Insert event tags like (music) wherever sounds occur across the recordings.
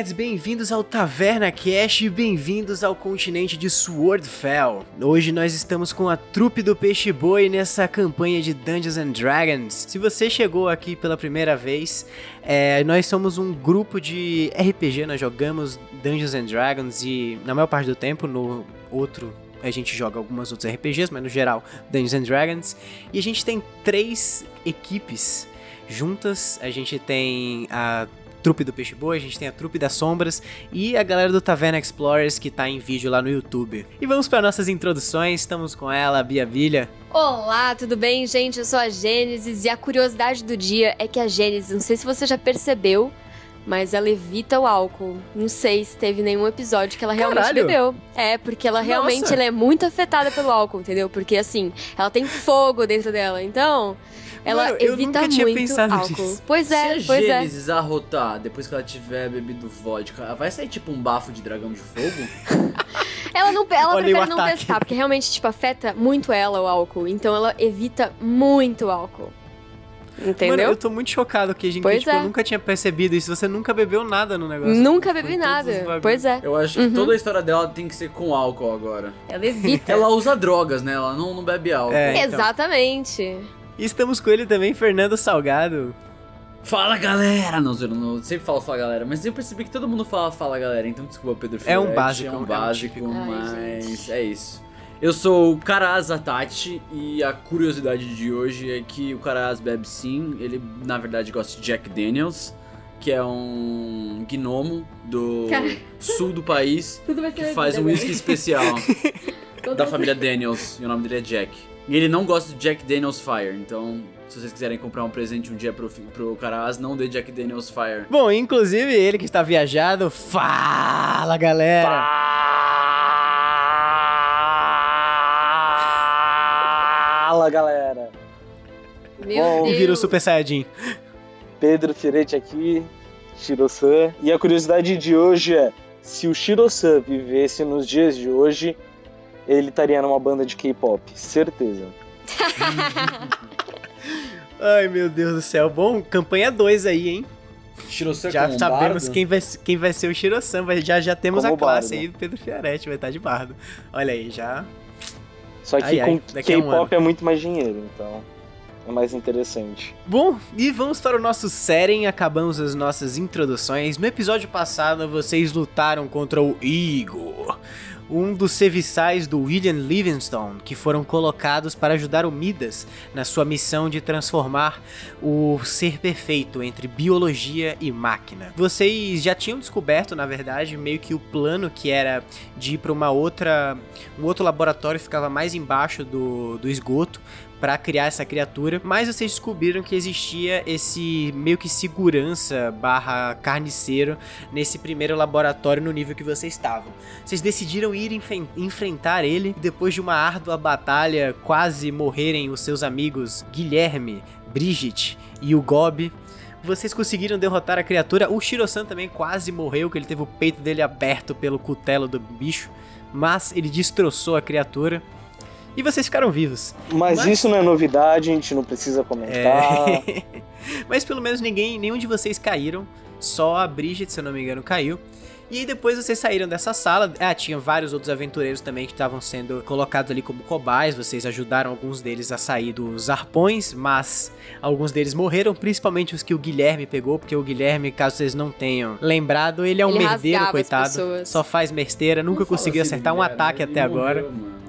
nerds, bem-vindos ao Taverna Cash e bem-vindos ao continente de Swordfell. Hoje nós estamos com a trupe do Peixe Boi nessa campanha de Dungeons and Dragons. Se você chegou aqui pela primeira vez, é, nós somos um grupo de RPG, nós jogamos Dungeons and Dragons e na maior parte do tempo no outro a gente joga algumas outros RPGs, mas no geral Dungeons and Dragons. E a gente tem três equipes juntas. A gente tem a trupe do Peixe Boi, a gente tem a trupe das sombras e a galera do Taverna Explorers que tá em vídeo lá no YouTube. E vamos para nossas introduções, estamos com ela, a Bia Vilha. Olá, tudo bem, gente? Eu sou a Gênesis e a curiosidade do dia é que a Gênesis, não sei se você já percebeu, mas ela evita o álcool. Não sei se teve nenhum episódio que ela realmente Caralho. bebeu. É, porque ela realmente Nossa. ela é muito afetada pelo álcool, entendeu? Porque assim, ela tem fogo dentro dela. Então, ela Mano, eu evita tinha muito pensado álcool. nisso. Pois é, Se a pois é. Gênesis arrotar depois que ela tiver bebido vodka, vai sair tipo um bafo de dragão de fogo? (laughs) Ela não, ela Olha prefere não testar, porque realmente tipo afeta muito ela o álcool. Então ela evita muito álcool. Entendeu? Mano, eu tô muito chocado que a gente Pois tipo, é. eu nunca tinha percebido isso. Você nunca bebeu nada no negócio. Nunca bebi nada. Pois é. Eu acho que toda a história dela tem que ser com álcool agora. Ela evita. Ela usa drogas, né? Ela não, não bebe álcool. É. então. Exatamente. E estamos com ele também, Fernando Salgado. Fala galera! Não, eu não eu sempre falo fala galera, mas eu percebi que todo mundo fala fala galera, então desculpa Pedro É um básico, é é um um básico, típico. Ai, mas gente. é isso. Eu sou o Karaz Atati e a curiosidade de hoje é que o Karaz bebe sim, ele na verdade gosta de Jack Daniels, que é um gnomo do Cara. sul do país (laughs) Tudo vai que faz um whisky especial (laughs) da família Daniels e o nome dele é Jack. E ele não gosta de Jack Daniels Fire, então se vocês quiserem comprar um presente um dia pro, pro Karaz, não dê Jack Daniels Fire. Bom, inclusive ele que está viajado. Fala, galera! Fala galera, Meu Bom, E Deus. vira o Super Saiyajin. Pedro Firetti aqui, Shiro-san. E a curiosidade de hoje é: se o Shiro-san vivesse nos dias de hoje, ele estaria numa banda de K-pop, certeza. (laughs) Ai, meu Deus do céu. Bom, campanha 2 aí, hein? Shiro-san Já sabemos bardo? quem vai, quem vai ser o Shiro-san. vai- Já, já temos Como a classe bardo. aí do Pedro Fiaretti, vai estar de bardo. Olha aí, já. Só que Ai, com a um K-pop é muito mais dinheiro, então é mais interessante. Bom, e vamos para o nosso Seren. Acabamos as nossas introduções. No episódio passado, vocês lutaram contra o Igor, um dos serviçais do William Livingstone, que foram colocados para ajudar o Midas na sua missão de transformar o ser perfeito entre biologia e máquina. Vocês já tinham descoberto, na verdade, meio que o plano que era de ir para uma outra, um outro laboratório que ficava mais embaixo do, do esgoto para criar essa criatura, mas vocês descobriram que existia esse meio que segurança barra carniceiro nesse primeiro laboratório no nível que vocês estavam. Vocês decidiram ir enfen- enfrentar ele e depois de uma árdua batalha, quase morrerem os seus amigos Guilherme, Brigitte e o Gob. Vocês conseguiram derrotar a criatura. O Shiro-san também quase morreu, que ele teve o peito dele aberto pelo cutelo do bicho, mas ele destroçou a criatura. E vocês ficaram vivos. Mas, Mas- isso não é novidade, a gente não precisa comentar. É. (laughs) Mas pelo menos ninguém, nenhum de vocês caíram. Só a Bridget, se eu não me engano, caiu. E aí depois vocês saíram dessa sala. Ah, tinha vários outros aventureiros também que estavam sendo colocados ali como cobais. Vocês ajudaram alguns deles a sair dos arpões, mas alguns deles morreram, principalmente os que o Guilherme pegou, porque o Guilherme, caso vocês não tenham lembrado, ele é um Ele merdeiro, coitado. pessoas. Só faz besteira, nunca Não conseguiu assim acertar um ataque até agora. mano.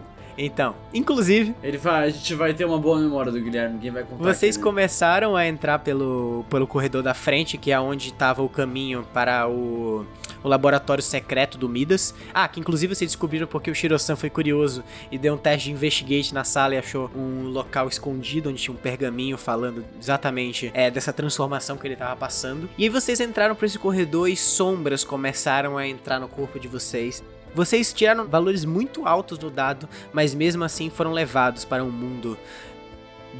Então, inclusive, Ele vai, a gente vai ter uma boa memória do Guilherme, ninguém vai contar. Vocês aqui, né? começaram a entrar pelo, pelo corredor da frente, que é onde estava o caminho para o, o laboratório secreto do Midas. Ah, que inclusive vocês descobriram porque o Shiro-san foi curioso e deu um teste de investigate na sala e achou um local escondido onde tinha um pergaminho falando exatamente é, dessa transformação que ele estava passando. E aí vocês entraram por esse corredor e sombras começaram a entrar no corpo de vocês. Vocês tiraram valores muito altos no dado, mas mesmo assim foram levados para um mundo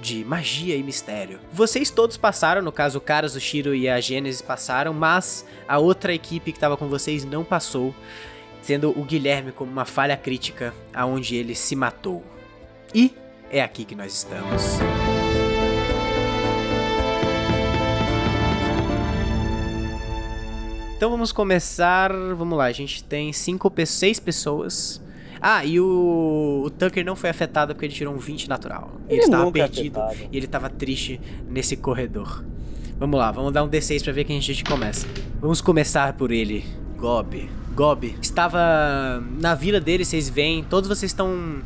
de magia e mistério. Vocês todos passaram, no caso o Caras, o Shiro e a Gênesis passaram, mas a outra equipe que estava com vocês não passou, sendo o Guilherme como uma falha crítica aonde ele se matou. E é aqui que nós estamos. Então vamos começar. Vamos lá, a gente tem cinco, seis pessoas. Ah, e o, o Tucker não foi afetado porque ele tirou um 20 natural. Ele, Ele estava é perdido e ele estava triste nesse corredor. Vamos lá, vamos dar um D6 pra ver quem a gente começa. Vamos começar por ele, Gob. Gob estava na vila dele, vocês veem, todos vocês estão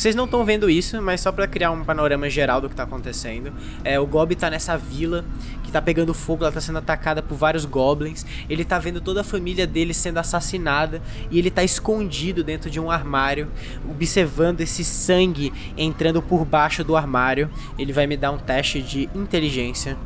vocês não estão vendo isso, mas só pra criar um panorama geral do que tá acontecendo. É, o Gob tá nessa vila que tá pegando fogo, ela tá sendo atacada por vários goblins. Ele tá vendo toda a família dele sendo assassinada e ele tá escondido dentro de um armário, observando esse sangue entrando por baixo do armário. Ele vai me dar um teste de inteligência.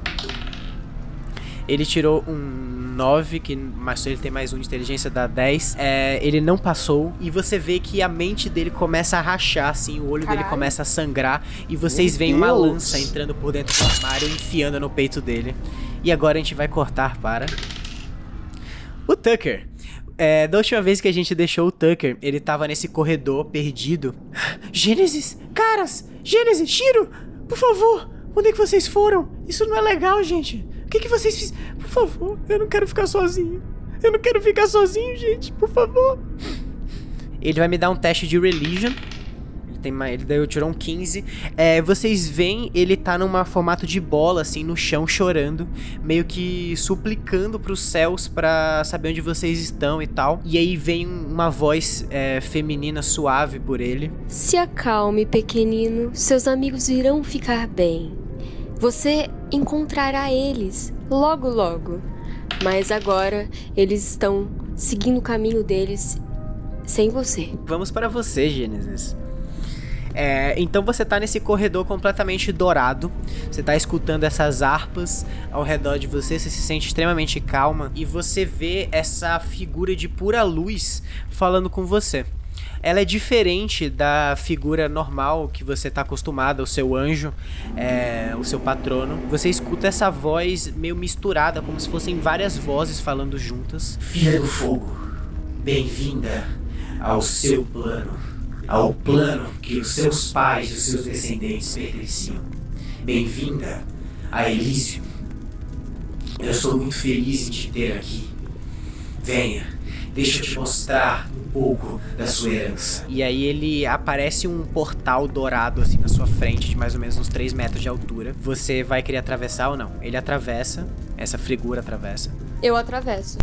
Ele tirou um 9, que mas ele tem mais um de inteligência, dá 10. É, ele não passou. E você vê que a mente dele começa a rachar, assim, o olho dele Caralho. começa a sangrar. E vocês veem uma lança entrando por dentro do armário, enfiando no peito dele. E agora a gente vai cortar para. O Tucker. É, da última vez que a gente deixou o Tucker, ele tava nesse corredor perdido. (gasps) Gênesis! Caras! Gênesis! Shiro! Por favor! Onde é que vocês foram? Isso não é legal, gente. Que, que vocês fizeram? Por favor, eu não quero ficar sozinho. Eu não quero ficar sozinho, gente. Por favor. Ele vai me dar um teste de religion. Ele tem mais, ele deu, tirou um 15. É, vocês veem, ele tá num formato de bola, assim, no chão, chorando. Meio que suplicando pros céus pra saber onde vocês estão e tal. E aí vem uma voz é, feminina suave por ele. Se acalme, pequenino. Seus amigos irão ficar bem. Você encontrará eles logo, logo. Mas agora eles estão seguindo o caminho deles sem você. Vamos para você, Gênesis. É, então você tá nesse corredor completamente dourado. Você tá escutando essas harpas ao redor de você, você se sente extremamente calma e você vê essa figura de pura luz falando com você. Ela é diferente da figura normal que você tá acostumado, o seu anjo, é, o seu patrono. Você escuta essa voz meio misturada, como se fossem várias vozes falando juntas. Filha do fogo, bem-vinda ao seu plano, ao plano que os seus pais e os seus descendentes pertenciam. Bem-vinda a Elísio. Eu estou muito feliz em te ter aqui. Venha, deixa eu te mostrar um pouco da sua herança. E aí ele aparece um portal dourado assim na sua frente, de mais ou menos uns 3 metros de altura. Você vai querer atravessar ou não? Ele atravessa, essa figura atravessa. Eu atravesso.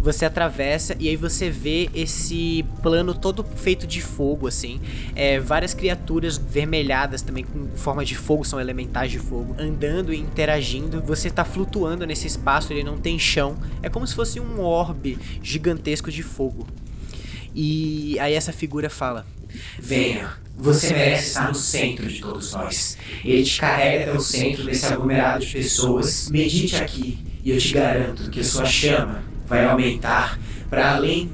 Você atravessa e aí você vê esse plano todo feito de fogo, assim. É, várias criaturas vermelhadas também com forma de fogo, são elementais de fogo, andando e interagindo. Você tá flutuando nesse espaço, ele não tem chão. É como se fosse um orbe gigantesco de fogo. E aí essa figura fala: Venha, você merece estar no centro de todos nós. Ele te carrega até o centro desse aglomerado de pessoas. Medite aqui e eu te garanto que a sua chama vai aumentar para além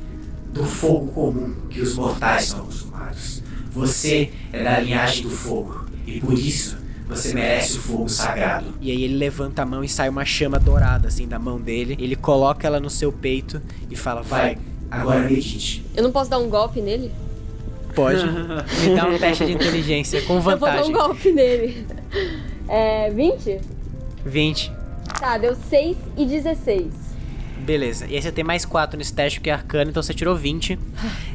do fogo comum que os mortais são acostumados. Você é da linhagem do fogo e por isso você merece o fogo sagrado. E aí ele levanta a mão e sai uma chama dourada assim da mão dele. Ele coloca ela no seu peito e fala: Vai, agora medite. Eu não posso dar um golpe nele? Pode. (laughs) Me dá um teste de inteligência com Eu vou dar vantagem. um golpe nele. É. 20? 20. Tá, deu 6 e 16. Beleza. E aí você tem mais 4 nesse teste porque é arcano, então você tirou 20.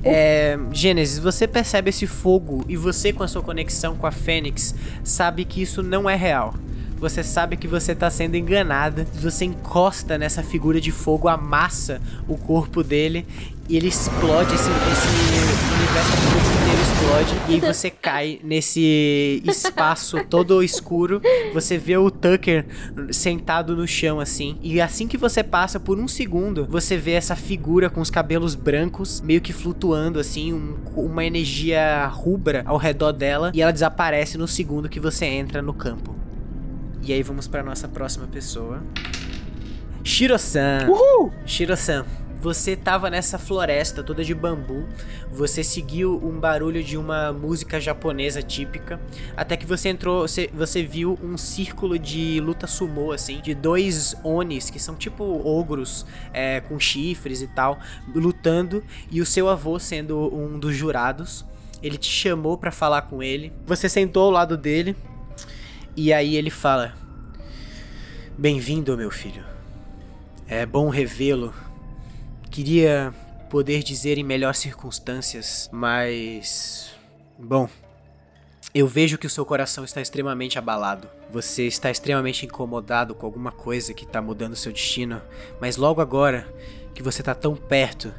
É, Gênesis, você percebe esse fogo e você, com a sua conexão com a Fênix, sabe que isso não é real. Você sabe que você tá sendo enganada. Você encosta nessa figura de fogo, amassa o corpo dele e ele explode, esse, esse universo explode. E aí você cai nesse espaço (laughs) todo escuro. Você vê o Tucker sentado no chão assim. E assim que você passa por um segundo, você vê essa figura com os cabelos brancos, meio que flutuando assim, um- uma energia rubra ao redor dela. E ela desaparece no segundo que você entra no campo. E aí vamos pra nossa próxima pessoa. Shiro-san. Uhul! Shiro-san, você tava nessa floresta toda de bambu, você seguiu um barulho de uma música japonesa típica, até que você entrou, você, você viu um círculo de luta sumô, assim, de dois onis, que são tipo ogros, é, com chifres e tal, lutando, e o seu avô sendo um dos jurados. Ele te chamou pra falar com ele, você sentou ao lado dele, e aí ele fala: Bem-vindo, meu filho. É bom revê-lo Queria poder dizer em melhores circunstâncias, mas. Bom. Eu vejo que o seu coração está extremamente abalado. Você está extremamente incomodado com alguma coisa que está mudando seu destino, mas logo agora que você está tão perto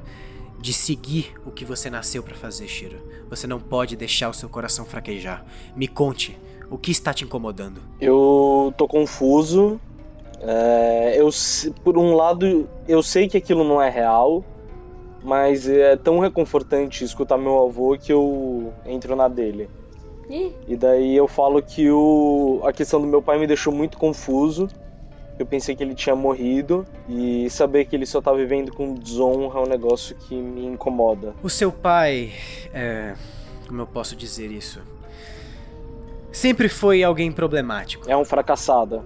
de seguir o que você nasceu para fazer, Shiro, você não pode deixar o seu coração fraquejar. Me conte, o que está te incomodando? Eu tô confuso. É, eu, por um lado, eu sei que aquilo não é real, mas é tão reconfortante escutar meu avô que eu entro na dele. E daí eu falo que o, a questão do meu pai me deixou muito confuso. Eu pensei que ele tinha morrido e saber que ele só tá vivendo com desonra é um negócio que me incomoda. O seu pai, é, como eu posso dizer isso? Sempre foi alguém problemático. É um fracassado.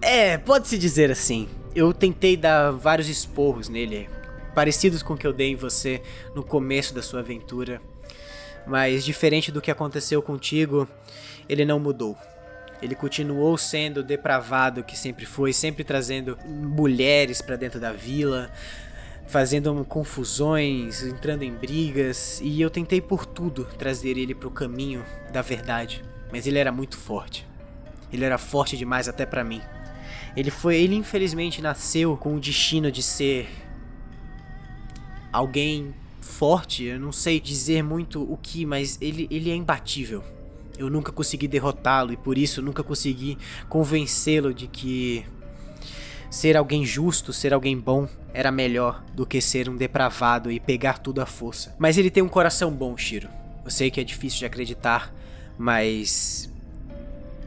É, pode-se dizer assim. Eu tentei dar vários esporros nele, parecidos com o que eu dei em você no começo da sua aventura. Mas diferente do que aconteceu contigo, ele não mudou. Ele continuou sendo depravado que sempre foi, sempre trazendo mulheres para dentro da vila, fazendo confusões, entrando em brigas, e eu tentei por tudo trazer ele para o caminho da verdade, mas ele era muito forte. Ele era forte demais até para mim. Ele foi, ele infelizmente nasceu com o destino de ser alguém forte, eu não sei dizer muito o que, mas ele, ele é imbatível. Eu nunca consegui derrotá-lo e por isso nunca consegui convencê-lo de que ser alguém justo, ser alguém bom, era melhor do que ser um depravado e pegar tudo à força. Mas ele tem um coração bom, Shiro. Eu sei que é difícil de acreditar, mas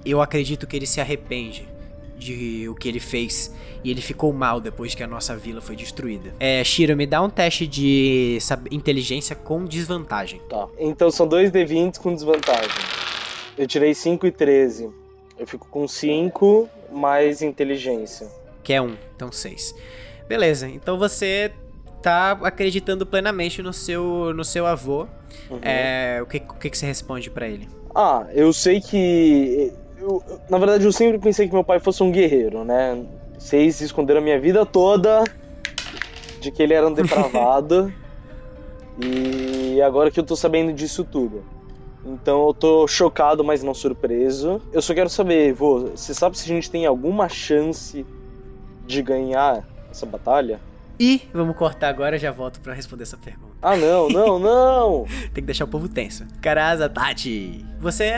eu acredito que ele se arrepende de o que ele fez e ele ficou mal depois que a nossa vila foi destruída. É, Shiro, me dá um teste de inteligência com desvantagem. Tá. Então são dois D20 com desvantagem. Eu tirei 5 e 13. Eu fico com 5 mais inteligência. Que é 1, um, então 6. Beleza, então você tá acreditando plenamente no seu, no seu avô. Uhum. É, o que, o que, que você responde para ele? Ah, eu sei que eu, na verdade, eu sempre pensei que meu pai fosse um guerreiro, né? Vocês esconderam a minha vida toda de que ele era um depravado. (laughs) e agora que eu tô sabendo disso tudo. Então eu tô chocado, mas não surpreso. Eu só quero saber, vô, você sabe se a gente tem alguma chance de ganhar essa batalha? E vamos cortar agora, já volto para responder essa pergunta. Ah, não, não, não! (laughs) Tem que deixar o povo tenso. Caraza, Tati! Você,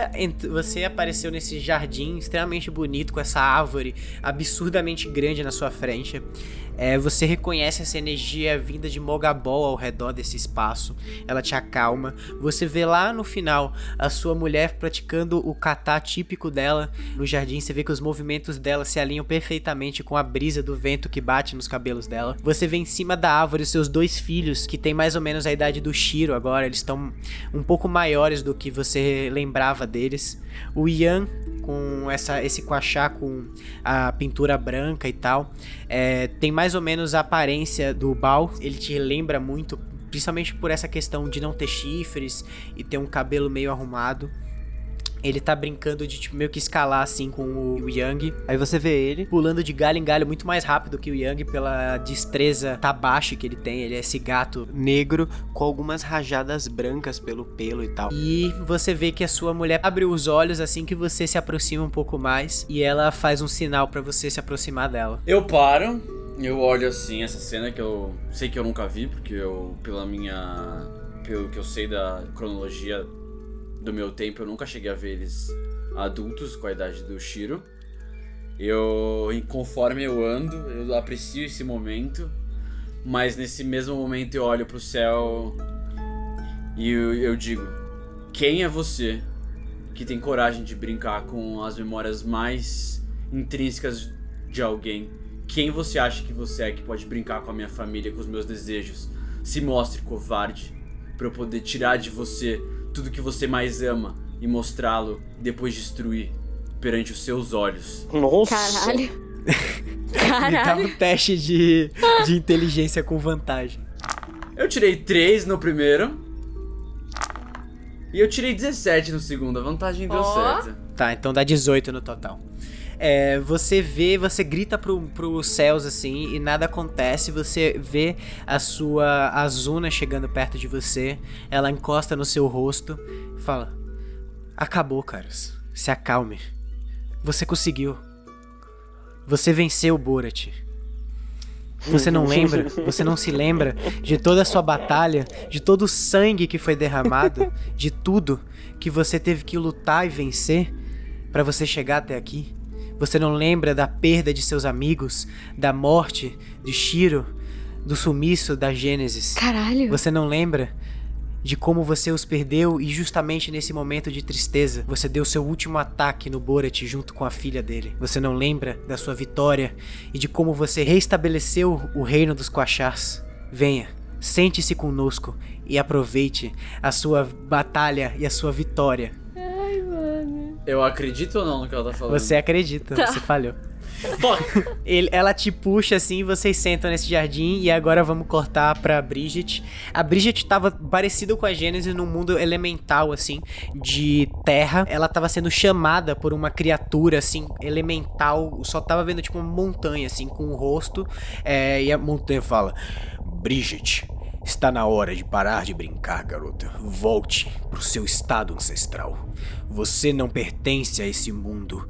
você apareceu nesse jardim extremamente bonito, com essa árvore absurdamente grande na sua frente. É, você reconhece essa energia vinda de Mogabol ao redor desse espaço. Ela te acalma. Você vê lá no final a sua mulher praticando o kata típico dela no jardim. Você vê que os movimentos dela se alinham perfeitamente com a brisa do vento que bate nos cabelos dela. Você vê em cima da árvore os seus dois filhos, que tem mais ou menos a idade do Shiro agora. Eles estão um pouco maiores do que você lembrava deles. O Ian com essa, esse quachá com a pintura branca e tal. É, tem mais ou menos a aparência do Bal. Ele te lembra muito, principalmente por essa questão de não ter chifres e ter um cabelo meio arrumado ele tá brincando de tipo, meio que escalar assim com o Yang. Aí você vê ele pulando de galho em galho muito mais rápido que o Yang pela destreza tabashi que ele tem. Ele é esse gato negro com algumas rajadas brancas pelo pelo e tal. E você vê que a sua mulher abre os olhos assim que você se aproxima um pouco mais e ela faz um sinal para você se aproximar dela. Eu paro, eu olho assim essa cena que eu sei que eu nunca vi porque eu pela minha pelo que eu sei da cronologia do meu tempo, eu nunca cheguei a ver eles adultos com a idade do Shiro. Eu, conforme eu ando, eu aprecio esse momento, mas nesse mesmo momento eu olho pro céu e eu, eu digo: quem é você que tem coragem de brincar com as memórias mais intrínsecas de alguém? Quem você acha que você é que pode brincar com a minha família, com os meus desejos? Se mostre covarde para eu poder tirar de você tudo que você mais ama e mostrá-lo e depois destruir perante os seus olhos. Nossa! Caralho! (laughs) Me dá um teste de, de inteligência com vantagem. Eu tirei 3 no primeiro. E eu tirei 17 no segundo. A vantagem deu oh. certo. Tá, então dá 18 no total. É, você vê, você grita pro, pros céus assim e nada acontece. Você vê a sua Azuna chegando perto de você. Ela encosta no seu rosto e fala: Acabou, caras. Se acalme. Você conseguiu. Você venceu, Borat. Você não lembra? Você não se lembra de toda a sua batalha, de todo o sangue que foi derramado, de tudo que você teve que lutar e vencer para você chegar até aqui? Você não lembra da perda de seus amigos, da morte de Shiro, do sumiço da Gênesis? Caralho. Você não lembra de como você os perdeu e justamente nesse momento de tristeza, você deu seu último ataque no Borat junto com a filha dele. Você não lembra da sua vitória e de como você restabeleceu o reino dos Quachars. Venha, sente-se conosco e aproveite a sua batalha e a sua vitória. Eu acredito ou não no que ela tá falando? Você acredita, Tá. você falhou. (laughs) Ele- ela te puxa assim, vocês sentam nesse jardim e agora vamos cortar pra Bridget. A Bridget tava parecida com a Gênesis num mundo elemental assim, de terra. Ela tava sendo chamada por uma criatura assim, elemental, só tava vendo tipo uma montanha assim com o rosto, é, e a montanha fala: "Bridget, Está na hora de parar de brincar, garota. Volte pro seu estado ancestral. Você não pertence a esse mundo.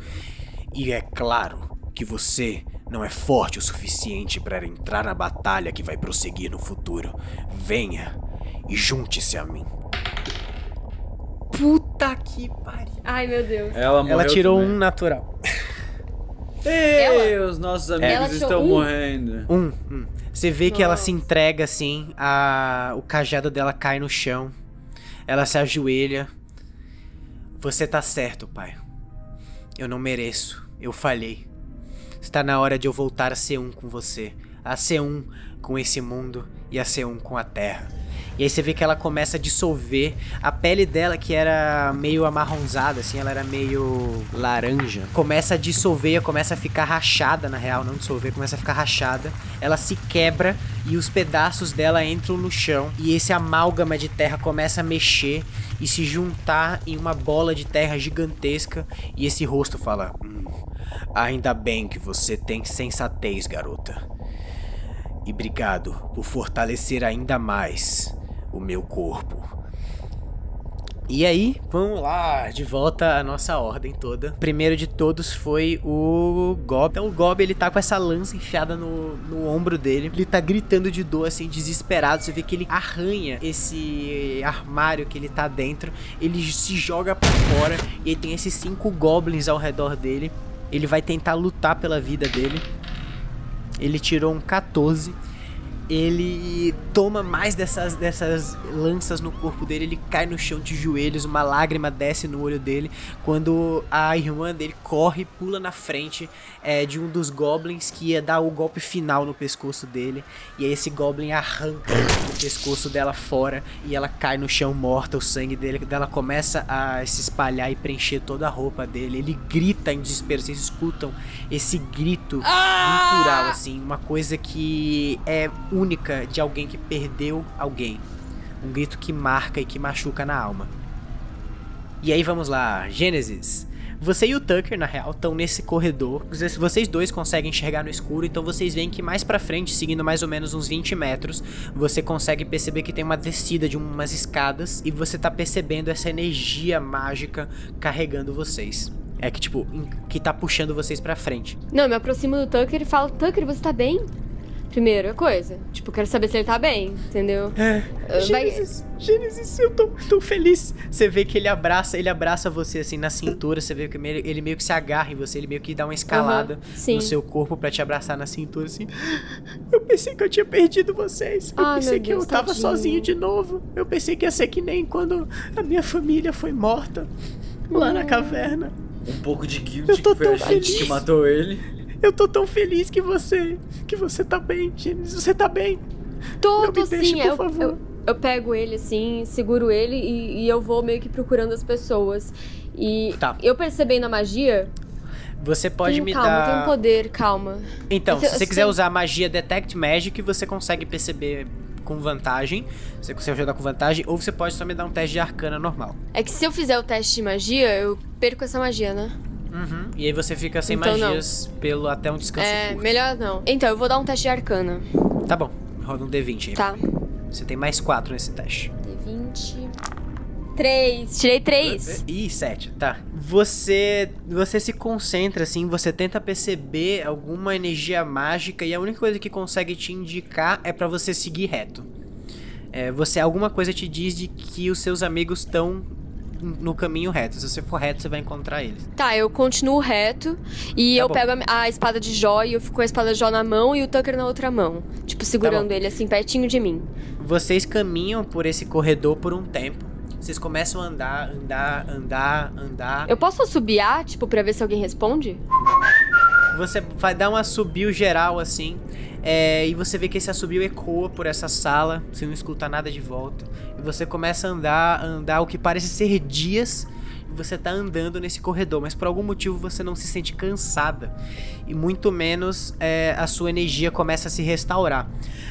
E é claro que você não é forte o suficiente para entrar na batalha que vai prosseguir no futuro. Venha e junte-se a mim. Puta que pariu. Ai, meu Deus. Ela Ela tirou também. um natural. Ei, Ela- os nossos amigos estão um? morrendo. Um. um. Você vê que ela Nossa. se entrega assim, a... o cajado dela cai no chão. Ela se ajoelha. Você tá certo, pai. Eu não mereço. Eu falhei. Está na hora de eu voltar a ser um com você. A ser um com esse mundo e a ser um com a terra. E aí você vê que ela começa a dissolver a pele dela, que era meio amarronzada, assim, ela era meio laranja. Começa a dissolver, começa a ficar rachada, na real, não dissolver, começa a ficar rachada. Ela se quebra e os pedaços dela entram no chão. E esse amálgama de terra começa a mexer e se juntar em uma bola de terra gigantesca. E esse rosto fala: "Hum, Ainda bem que você tem sensatez, garota. E obrigado por fortalecer ainda mais o meu corpo. E aí, vamos lá, de volta à nossa ordem toda. Primeiro de todos foi o Gob. Então o Gob, ele tá com essa lança enfiada no, no ombro dele. Ele tá gritando de dor, assim, desesperado. Você vê que ele arranha esse armário que ele tá dentro. Ele se joga pra fora e tem esses cinco goblins ao redor dele. Ele vai tentar lutar pela vida dele. Ele tirou um 14. Ele toma mais dessas, dessas lanças no corpo dele. Ele cai no chão de joelhos. Uma lágrima desce no olho dele. Quando a irmã dele corre, pula na frente é, de um dos goblins que ia dar o golpe final no pescoço dele. E aí esse goblin arranca o pescoço dela fora. E ela cai no chão morta. O sangue dele, dela começa a se espalhar e preencher toda a roupa dele. Ele grita em desespero. Vocês escutam esse grito gutural, assim. Uma coisa que é única de alguém que perdeu alguém. Um grito que marca e que machuca na alma. E aí vamos lá, Gênesis. Você e o Tucker, na real, estão nesse corredor. Vocês- dois conseguem enxergar no escuro, então vocês veem que mais pra frente, seguindo mais ou menos uns 20 metros, você consegue perceber que tem uma descida de umas escadas e você tá percebendo essa energia mágica carregando vocês. É que, tipo, que tá puxando vocês pra frente. Não, eu me aproximo do Tucker e falo, Tucker, você tá bem? Primeira coisa. Tipo, quero saber se ele tá bem, entendeu? É. Uh, vai- Gênesis, Gênesis, eu tô, tô feliz. Você vê que ele abraça, ele abraça você assim na cintura, você vê que ele, meio que se agarra em você, ele meio que dá uma escalada sim. no seu corpo pra te abraçar na cintura assim. Eu pensei que eu tinha perdido vocês. Eu Ai, pensei meu que eu Deus, tava tadinho. sozinho de novo. Eu pensei que ia ser que nem quando a minha família foi morta lá na caverna. Um pouco de guilt Eu tô que foi tão a gente feliz. que matou ele. Eu tô tão feliz que você que você tá bem, Gênesis, você tá bem. Tô, Não me deixe, sim. por eu, favor. eu, eu pego ele assim, seguro ele e, e eu vou meio que procurando as pessoas. E Tá. eu percebendo a magia. Você pode tenho- me calma, dar tem um poder, calma. Então, te- se você quiser sei- usar a magia Detect Magic, você consegue perceber com vantagem. Você consegue jogar com vantagem, ou você pode só me dar um teste de arcana normal. É que se eu fizer o teste de magia, eu perco essa magia, né? Uhum. E aí você fica sem Então não. magias pelo até um descanso É, curto. melhor não. Então, eu vou dar um teste de arcana. Tá bom. Roda um D20 aí. Tá. Você tem mais 4 nesse teste. D20. 3. Tirei 3. Ih, 7, tá. Você você se concentra assim, você tenta perceber alguma energia mágica e a única coisa que consegue te indicar é pra você seguir reto. É, você alguma coisa te diz de que os seus amigos estão no caminho reto. Se você for reto, você vai encontrar eles. Tá, eu continuo reto e Tá eu bom. pego a, a espada de Jó e eu fico com a espada de Jó na mão e o Tucker na outra mão. Tipo, segurando bom. ele assim, pertinho de mim. Vocês caminham por esse corredor por um tempo. Vocês começam a andar, andar, andar, andar. Eu posso assobiar, tipo, pra ver se alguém responde? Você vai dar um assobio geral assim. é, e você vê que esse assobio ecoa por essa sala. Você não escuta nada de volta. E você começa a andar, andar o que parece ser dias. Você tá andando nesse corredor, mas por algum motivo você não se sente cansada. E muito menos é, a sua energia começa a se restaurar.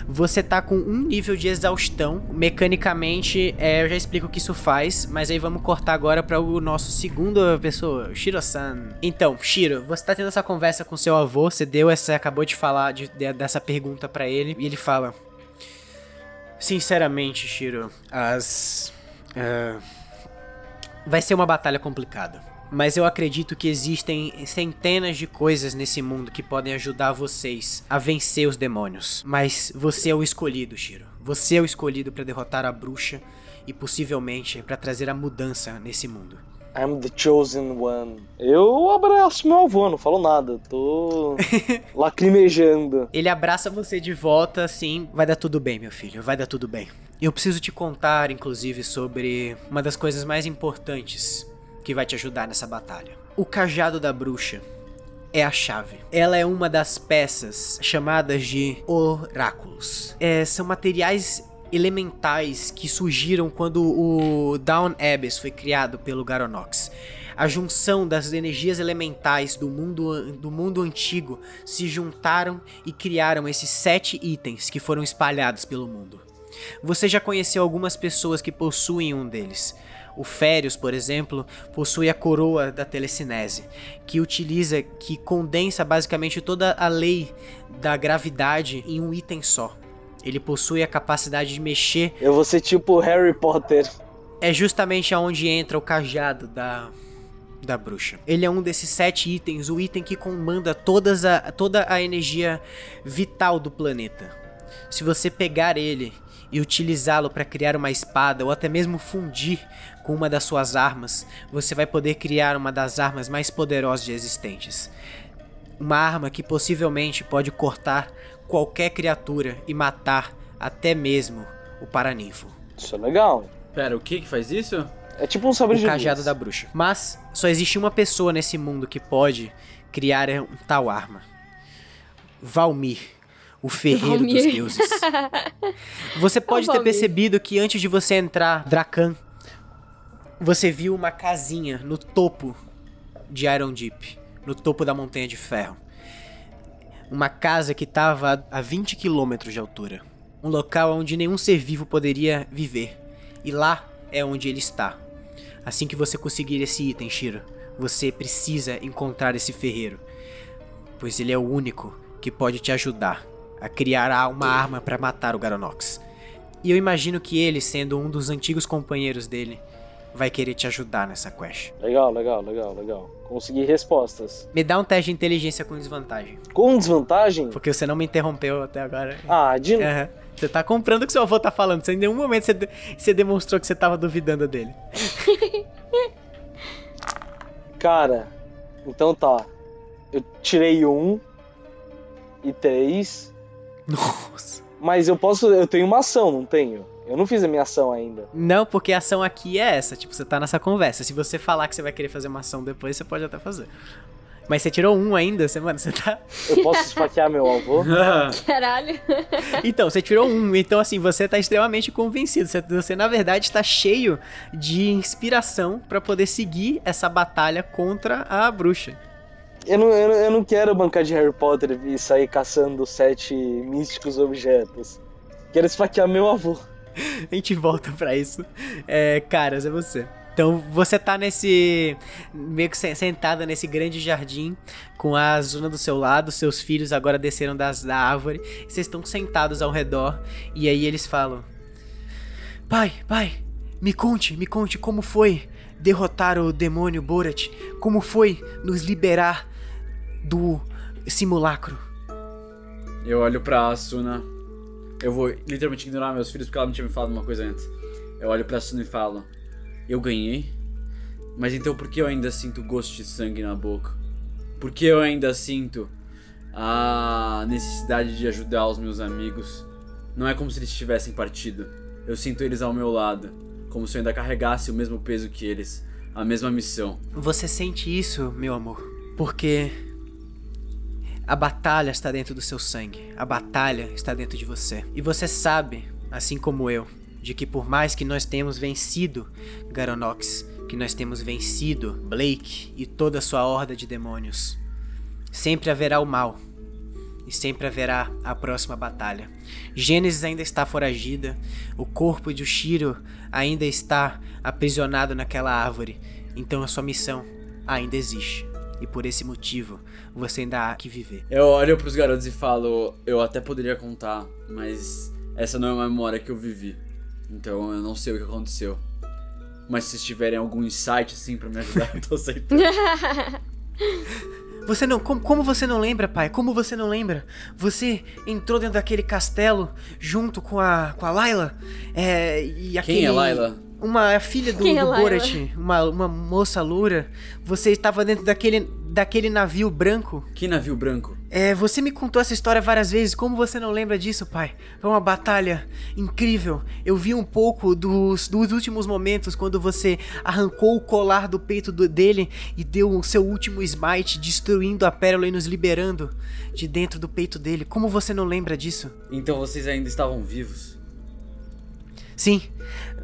Você tá com um nível de exaustão. Mecanicamente, é, eu já explico o que isso faz, mas aí vamos cortar agora para o nosso segundo pessoa, Shiro-san. Então, Shiro, você tá tendo essa conversa com seu avô, você deu essa, acabou de falar de- de- dessa pergunta para ele, e ele fala: Sinceramente, Shiro, as. ah, vai ser uma batalha complicada. Mas eu acredito que existem centenas de coisas nesse mundo que podem ajudar vocês a vencer os demônios. Mas você é o escolhido, Shiro. Você é o escolhido para derrotar a bruxa e possivelmente para trazer a mudança nesse mundo. I'm the chosen one. Eu abraço meu avô, não falo nada. Tô (laughs) lacrimejando. Ele abraça você de volta assim, vai dar tudo bem, meu filho, vai dar tudo bem. Eu preciso te contar, inclusive, sobre uma das coisas mais importantes que vai te ajudar nessa batalha. O cajado da bruxa é a chave. Ela é uma das peças chamadas de oráculos. É, são materiais elementais que surgiram quando o Down Abyss foi criado pelo Garonox. A junção das energias elementais do mundo, do mundo antigo se juntaram e criaram esses sete itens que foram espalhados pelo mundo. Você já conheceu algumas pessoas que possuem um deles. O Férios, por exemplo, possui a coroa da telecinese, que utiliza, que condensa basicamente toda a lei da gravidade em um item só. Ele possui a capacidade de mexer. Eu vou ser tipo Harry Potter. É justamente aonde entra o cajado da da bruxa. Ele é um desses sete itens, o item que comanda todas a, toda a energia vital do planeta. Se você pegar ele e utilizá-lo para criar uma espada ou até mesmo fundir com uma das suas armas, você vai poder criar uma das armas mais poderosas existentes. Uma arma que possivelmente pode cortar qualquer criatura e matar até mesmo o paraninfo. Isso é legal. Pera, o que que faz isso? É tipo um sabre O de cajado luz. da bruxa. Mas só existe uma pessoa nesse mundo que pode criar um tal arma. Valmir, o ferreiro dos Valmir. deuses. (laughs) Você pode ter percebido que antes de você entrar, Dracan, você viu uma casinha no topo de Iron Deep, no topo da Montanha de Ferro. Uma casa que estava a 20 quilômetros de altura. Um local onde nenhum ser vivo poderia viver. E lá é onde ele está. Assim que você conseguir esse item, Shiro, você precisa encontrar esse ferreiro. Pois ele é o único que pode te ajudar a criar uma arma para matar o Garonox. E eu imagino que ele, sendo um dos antigos companheiros dele, vai querer te ajudar nessa quest. Legal, legal, legal, legal. Consegui respostas. Me dá um teste de inteligência com desvantagem. Com desvantagem? Porque você não me interrompeu até agora. Ah, de Aham. Você tá comprando o que seu avô tá falando. Você em nenhum momento você, você demonstrou que você tava duvidando dele. (laughs) Cara, então tá. Eu tirei um e três, Nossa. mas eu posso. Eu tenho uma ação, não tenho? Eu não fiz a minha ação ainda. Não, porque a ação aqui é essa. Tipo, você tá nessa conversa. Se você falar que você vai querer fazer uma ação depois, você pode até fazer. Mas você tirou um ainda, você, mano, você tá. Eu posso esfaquear meu avô? (laughs) Caralho. Então, você tirou um. Então, assim, você tá extremamente convencido. Você, você na verdade, está cheio de inspiração pra poder seguir essa batalha contra a bruxa. Eu não, eu, não- eu não quero bancar de Harry Potter e sair caçando sete místicos objetos. Quero esfaquear meu avô. (laughs) A gente volta pra isso. É, caras, é você. Então você tá nesse. meio que sentada nesse grande jardim, com a Zuna do seu lado, seus filhos agora desceram das, da árvore, vocês estão sentados ao redor, e aí eles falam: Pai, pai, me conte, me conte como foi derrotar o demônio Borat, como foi nos liberar do simulacro. Eu olho pra Asuna. Eu vou literalmente ignorar meus filhos porque ela não tinha me falado uma coisa antes. Eu olho pra Asuna e falo: Eu ganhei? Mas então por que eu ainda sinto gosto de sangue na boca? Por que eu ainda sinto a necessidade de ajudar os meus amigos? Não é como se eles tivessem partido. Eu sinto eles ao meu lado, como se eu ainda carregasse o mesmo peso que eles, a mesma missão. Você sente isso, meu amor, porque a batalha está dentro do seu sangue. A batalha está dentro de você. E você sabe, assim como eu, de que por mais que nós tenhamos vencido Garonox, que nós temos vencido Blake e toda a sua horda de demônios, sempre haverá o mal. E sempre haverá a próxima batalha. Gênesis ainda está foragida, o corpo de Ushiro ainda está aprisionado naquela árvore, então a sua missão ainda existe. E por esse motivo, você ainda há que viver. Eu olho pros garotos e falo, eu até poderia contar, mas essa não é uma memória que eu vivi. Então eu não sei o que aconteceu. Mas se tiverem algum insight assim para me ajudar, (laughs) eu tô aceitando. (laughs) Você não. Como, como, você não lembra, pai? Como você não lembra? Você entrou dentro daquele castelo junto com a. com a Layla? É. E aquele, Quem é Layla? Uma filha do, do é Borat, uma, uma moça loura. Você estava dentro daquele daquele navio branco. Que navio branco? É, você me contou essa história várias vezes. Como você não lembra disso, pai? Foi uma batalha incrível. Eu vi um pouco dos, dos últimos momentos quando você arrancou o colar do peito do, dele e deu o seu último smite, destruindo a pérola e nos liberando de dentro do peito dele. Como você não lembra disso? Então vocês ainda estavam vivos? Sim,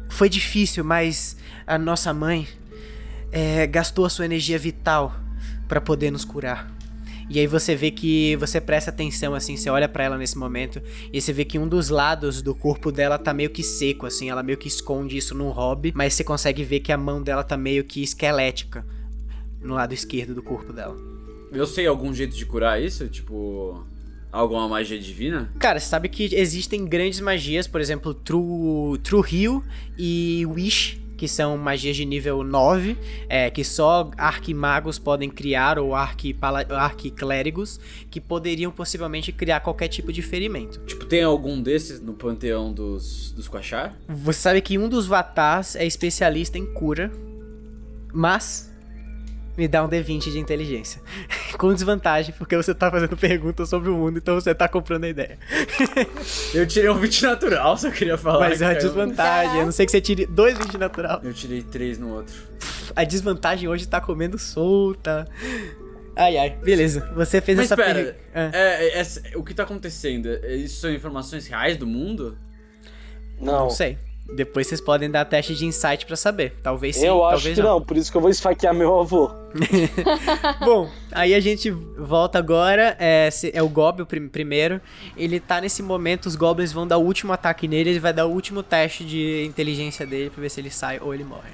foi difícil, mas a nossa mãe é, gastou a sua energia vital para poder nos curar. E aí você vê que você presta atenção assim, você olha para ela nesse momento e você vê que um dos lados do corpo dela tá meio que seco assim, ela meio que esconde isso num hobby, mas você consegue ver que a mão dela tá meio que esquelética no lado esquerdo do corpo dela. Eu sei algum jeito de curar isso, tipo alguma magia divina? Cara, você sabe que existem grandes magias, por exemplo, True True Heal e Wish que são magias de nível 9, é, que só arquimagos podem criar, ou arquiclérigos, que poderiam possivelmente criar qualquer tipo de ferimento. Tipo, tem algum desses no panteão dos, dos Quachar? Você sabe que um dos Vatars é especialista em cura, mas me dá um D20 de inteligência. (laughs) Com desvantagem, porque você tá fazendo perguntas sobre o mundo, então você tá comprando a ideia. eu tirei um 20 natural, só queria falar. Mas é uma desvantagem, a não sei que você tire dois 20 natural. Eu tirei três no outro. A desvantagem hoje tá comendo solta. Ai, ai, beleza. Você fez Mas essa pergunta. Ah. É, é, é, o que tá acontecendo? Isso são informações reais do mundo? Não. Não sei. Depois vocês podem dar teste de insight para saber. Talvez sim, Eu talvez acho que não. não. por isso que eu vou esfaquear meu avô. (laughs) (laughs) Bom, aí a gente volta agora. É, é o Goblin o primeiro. Ele tá nesse momento, os Goblins vão dar o último ataque nele. Ele vai dar o último teste de inteligência dele pra ver se ele sai ou ele morre.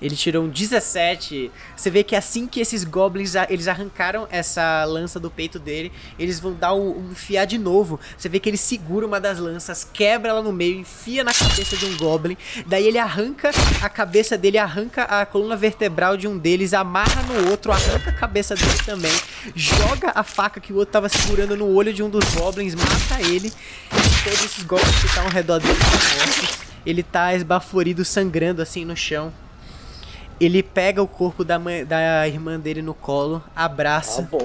Ele tirou um 17. Você vê que assim que esses goblins eles arrancaram essa lança do peito dele, eles vão dar um, enfiar de novo. Você vê que ele segura uma das lanças, quebra ela no meio, enfia na cabeça de um goblin. Daí ele arranca a cabeça dele, arranca a coluna vertebral de um deles, amarra no outro, arranca a cabeça dele também, joga a faca que o outro tava segurando no olho de um dos goblins, mata ele. E todos esses goblins que estão ao redor dele estão mortos. Ele tá esbaforido, sangrando assim no chão. Ele pega o corpo da, mãe, da irmã dele no colo, abraça, tá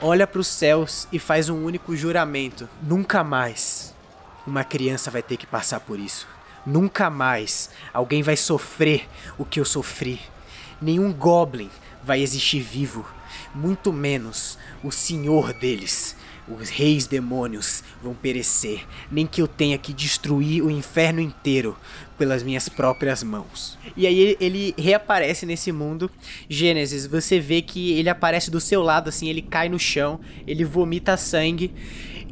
olha para os céus e faz um único juramento: nunca mais uma criança vai ter que passar por isso. Nunca mais alguém vai sofrer o que eu sofri. Nenhum goblin vai existir vivo, muito menos o senhor deles. Os reis demônios vão perecer, nem que eu tenha que destruir o inferno inteiro pelas minhas próprias mãos. E aí ele, reaparece nesse mundo. Gênesis, você vê que ele aparece do seu lado, assim, ele cai no chão, ele vomita sangue,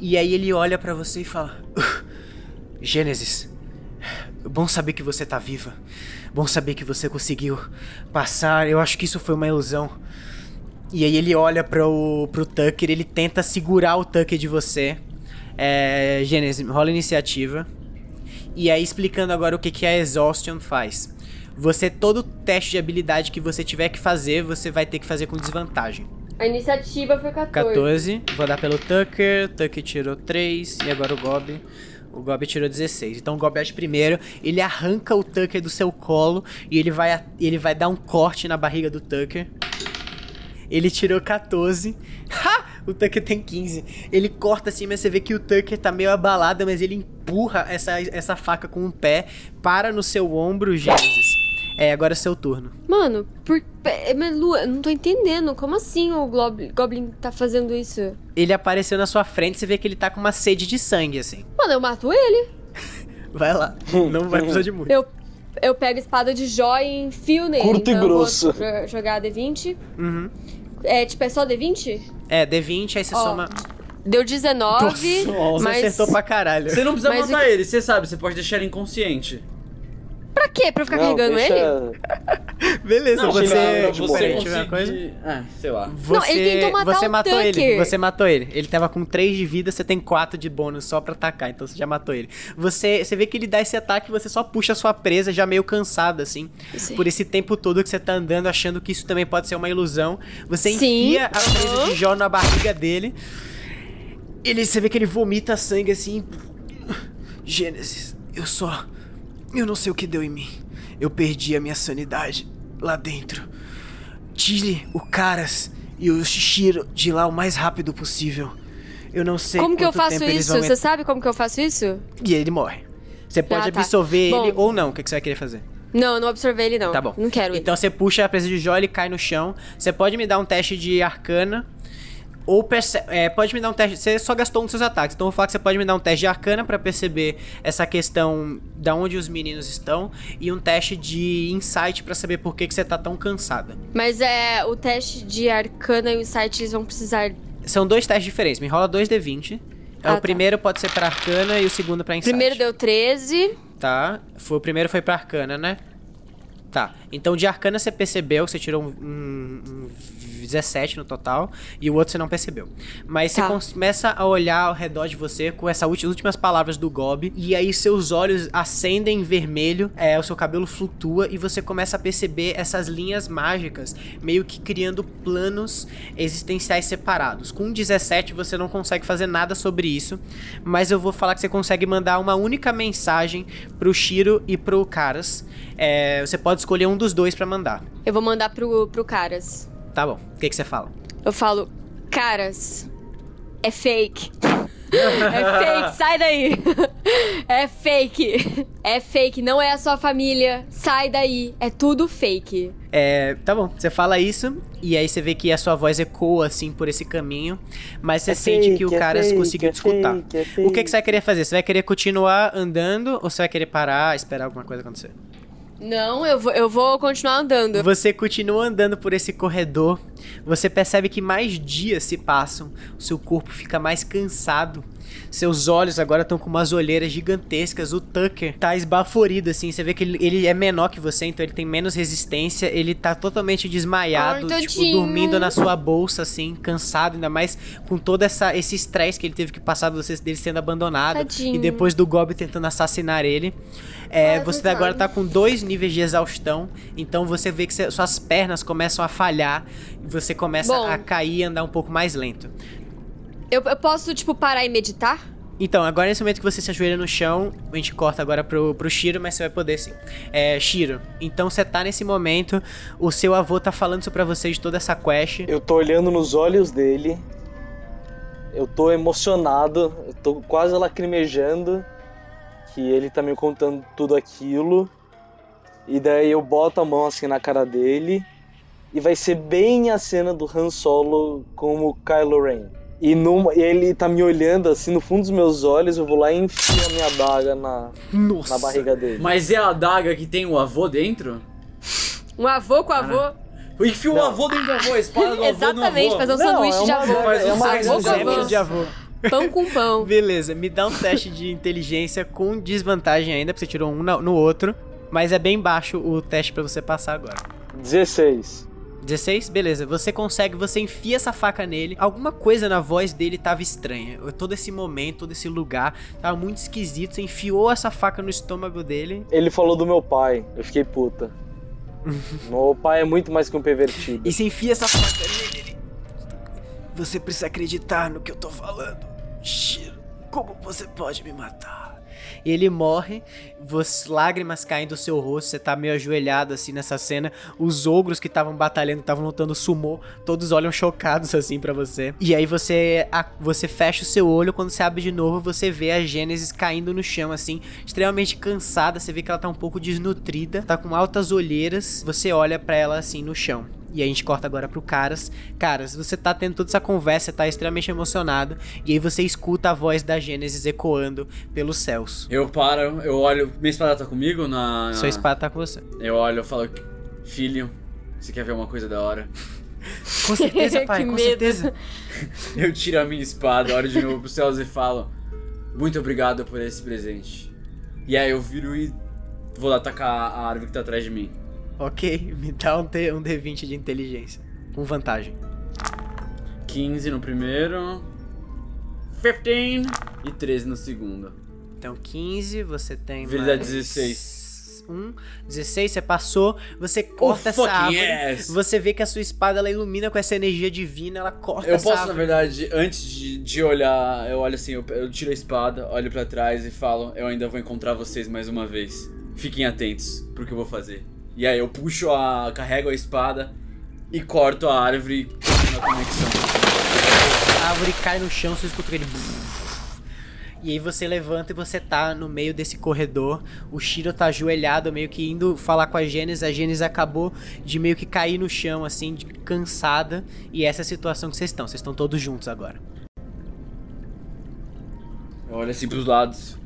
e aí ele olha para você e fala: Gênesis, Bom saber que você tá viva. Bom saber que você conseguiu passar. Eu acho que isso foi uma ilusão. E aí ele olha pro, pro Tucker, ele tenta segurar o Tucker de você. É, Gênesis, rola iniciativa. E aí explicando agora o que, que a Exhaustion faz. Você, todo teste de habilidade que você tiver que fazer, você vai ter que fazer com desvantagem. A iniciativa foi 14. 14, vou dar pelo Tucker, Tucker tirou 3 e agora o Gob. O Gob tirou 16. Então o Gob age primeiro, ele arranca o Tucker do seu colo e ele vai, ele vai dar um corte na barriga do Tucker. Ele tirou 14. (laughs) Ha! O Tucker tem 15. Ele corta assim, mas você vê que o Tucker tá meio abalado, mas ele empurra essa, essa faca com o pé, para no seu ombro, Gênesis. É, agora é seu turno. Mano, por. Mas Lu, eu não tô entendendo. Como assim o Glob- Goblin tá fazendo isso? Ele apareceu na sua frente, você vê que ele tá com uma sede de sangue, assim. Mano, eu mato ele. (laughs) Vai lá. Não vai precisar de muito. Eu, eu pego a espada de joia e enfio nele. Curto e então vou grosso. jo- jogar D20. Uhum. É, tipo, é só D20? É, D20, aí você Ó, soma. Deu 19, Nossa, Você mas... acertou pra caralho. Você não precisa Mas matar o- ele, você sabe, você pode deixar ele inconsciente. Pra quê? Pra eu ficar Não, carregando deixa- ele? (laughs) Beleza, Não, você. pra- você coisa. É, sei lá. Você, Não, ele tentou matar você o matou ele. Você matou ele. Ele tava com 3 de vida, você tem 4 de bônus só pra atacar, então você já matou ele. Você, você vê que ele dá esse ataque, você só puxa a sua presa já meio cansada, assim. Sim. Por esse tempo todo que você tá andando, achando que isso também pode ser uma ilusão. Você Sim. enfia a presa de Jó na barriga dele. Ele, você vê que ele vomita sangue assim. Gênesis, eu só. Eu não sei o que deu em mim. Eu perdi a minha sanidade lá dentro. Tire o Caras e o Shishiro de lá o mais rápido possível. Eu não sei Como que eu faço isso? Você sabe como que eu faço isso? E ele morre. Você pode Ah, tá. absorver Bom. ele ou não. O que você vai querer fazer? Não, eu não observei ele, não. Tá bom. Não quero ele. Então você puxa a presa de Jó, ele cai no chão. Você pode me dar um teste de arcana. Ou é, pode me dar um teste. Você só gastou um dos seus ataques. Então eu vou falar que você pode me dar um teste de arcana pra perceber essa questão da onde os meninos estão. E um teste de insight pra saber por que, que você tá tão cansada. Mas é, o teste de arcana e o insight, eles vão precisar... São dois testes diferentes. Me rola 2d20. Ah, o tá. primeiro pode ser pra arcana e o segundo pra insight. Primeiro deu 13. Tá. Foi, o primeiro foi pra arcana, né? Tá. Então de arcana você percebeu que você tirou um, um- um 17 no total. E o outro você não percebeu. Mas Tá. você começa a olhar ao redor de você com essas últimas palavras do Gob. E aí seus olhos acendem em vermelho. É, o seu cabelo flutua. E você começa a perceber essas linhas mágicas. Meio que criando planos existenciais separados. Com 17 você não consegue fazer nada sobre isso. Mas eu vou falar que você consegue mandar uma única mensagem pro Shiro e pro Caras. É, você pode escolher um dos dois pra mandar. Eu vou mandar pro, pro Caras. Tá bom. O que, que você fala? Eu falo, Caras, é fake. (laughs) é fake, sai daí. (laughs) é fake. É fake, não é a sua família. Sai daí. É tudo fake. É, tá bom, você fala isso, e aí você vê que a sua voz ecoa assim por esse caminho, mas você É sente fake, que o é Caras fake, conseguiu é te escutar. fake, é O que, que você vai querer fazer? Você vai querer continuar andando ou você vai querer parar, esperar alguma coisa acontecer? Não, eu vou, eu vou continuar andando. Você continua andando por esse corredor, você percebe que mais dias se passam, o seu corpo fica mais cansado, seus olhos agora estão com umas olheiras gigantescas, o Tucker tá esbaforido assim, você vê que ele, ele é menor que você, então ele tem menos resistência, ele tá totalmente desmaiado, Ai, tipo, dormindo na sua bolsa assim, cansado, ainda mais com todo essa, esse estresse que ele teve que passar vocês dele sendo abandonado Tadinho. e depois do Gob tentando assassinar ele. É, Ai, você agora tá com dois níveis de exaustão, então você vê que cê- suas pernas começam a falhar e você começa Bom. a cair e andar um pouco mais lento. Eu, eu posso, tipo, parar e meditar? Então, agora nesse momento que você se ajoelha no chão, a gente corta agora pro, pro Shiro, mas você vai poder sim. É, Shiro, então você tá nesse momento, o seu avô tá falando isso pra você de toda essa quest. Eu tô olhando nos olhos dele. Eu tô emocionado, eu tô quase lacrimejando que ele tá me contando tudo aquilo. E daí eu boto a mão assim na cara dele e vai ser bem a cena do Han Solo com o Kylo Ren. E numa, ele tá me olhando assim no fundo dos meus olhos, eu vou lá e enfio a minha adaga na, Nossa! na barriga dele. Mas é a adaga que tem o avô dentro? Um avô com avô? Enfia o avô dentro do avô, a espada do avô Exatamente, avô. fazer um Não, sanduíche é de uma avô. adaga, Faz um é uma sanduíche avô. De avô. Pão com pão. (laughs) Beleza, me dá um teste de inteligência com desvantagem ainda, porque você tirou um no outro. Mas é bem baixo o teste para você passar agora. 16. 16? Beleza. Você consegue, você enfia essa faca nele. Alguma coisa na voz dele tava estranha. Todo esse momento, todo esse lugar tava muito esquisito. Você enfiou essa faca no estômago dele. Ele falou do meu pai. Eu fiquei puta. (laughs) meu pai é muito mais que um pervertido. E você enfia essa faca nele. Você precisa acreditar no que eu tô falando. Shiro, como você pode me matar? Ele morre, você, lágrimas caem do seu rosto, você tá meio ajoelhado assim nessa cena. Os ogros que estavam batalhando, estavam lutando sumô, todos olham chocados assim para você. E aí você a, você fecha o seu olho, quando você abre de novo, você vê a Gênesis caindo no chão assim, extremamente cansada, você vê que ela tá um pouco desnutrida, tá com altas olheiras. Você olha para ela assim no chão. E a gente corta agora pro Caras. Caras, você tá tendo toda essa conversa, tá extremamente emocionado. E aí você escuta a voz da Gênesis ecoando pelos céus. Eu paro, eu olho. Minha espada tá comigo? Na, na... Sua espada tá com você. Eu olho, eu falo, filho, você quer ver uma coisa da hora? (laughs) com certeza, (laughs) pai, com medo. certeza. (laughs) eu tiro a minha espada, olho de novo pros céus e falo: Muito obrigado por esse presente. E aí eu viro e vou atacar a árvore que tá atrás de mim. Ok, me dá um, T, um D20 de inteligência. Com vantagem. 15 no primeiro. 15 e 13 no segundo. Então 15, você tem Virilidade mais 16. 1, 16, você passou, você corta Oh, essa árvore, yes! você vê que a sua espada ela ilumina com essa energia divina, ela corta Eu essa posso, na árvore. verdade, antes de, de olhar, eu olho assim, eu, eu tiro a espada, olho pra trás e falo: Eu ainda vou encontrar vocês mais uma vez. Fiquem atentos pro que eu vou fazer. E aí eu puxo a. carrego a espada e corto a árvore na conexão. A árvore cai no chão, você escuta aquele. E aí você levanta e você tá no meio desse corredor. O Shiro tá ajoelhado, meio que indo falar com a Gênesis. A Gênesis acabou de meio que cair no chão, assim, de cansada. E essa é a situação que vocês estão. Vocês estão todos juntos agora. Eu olho assim pros lados.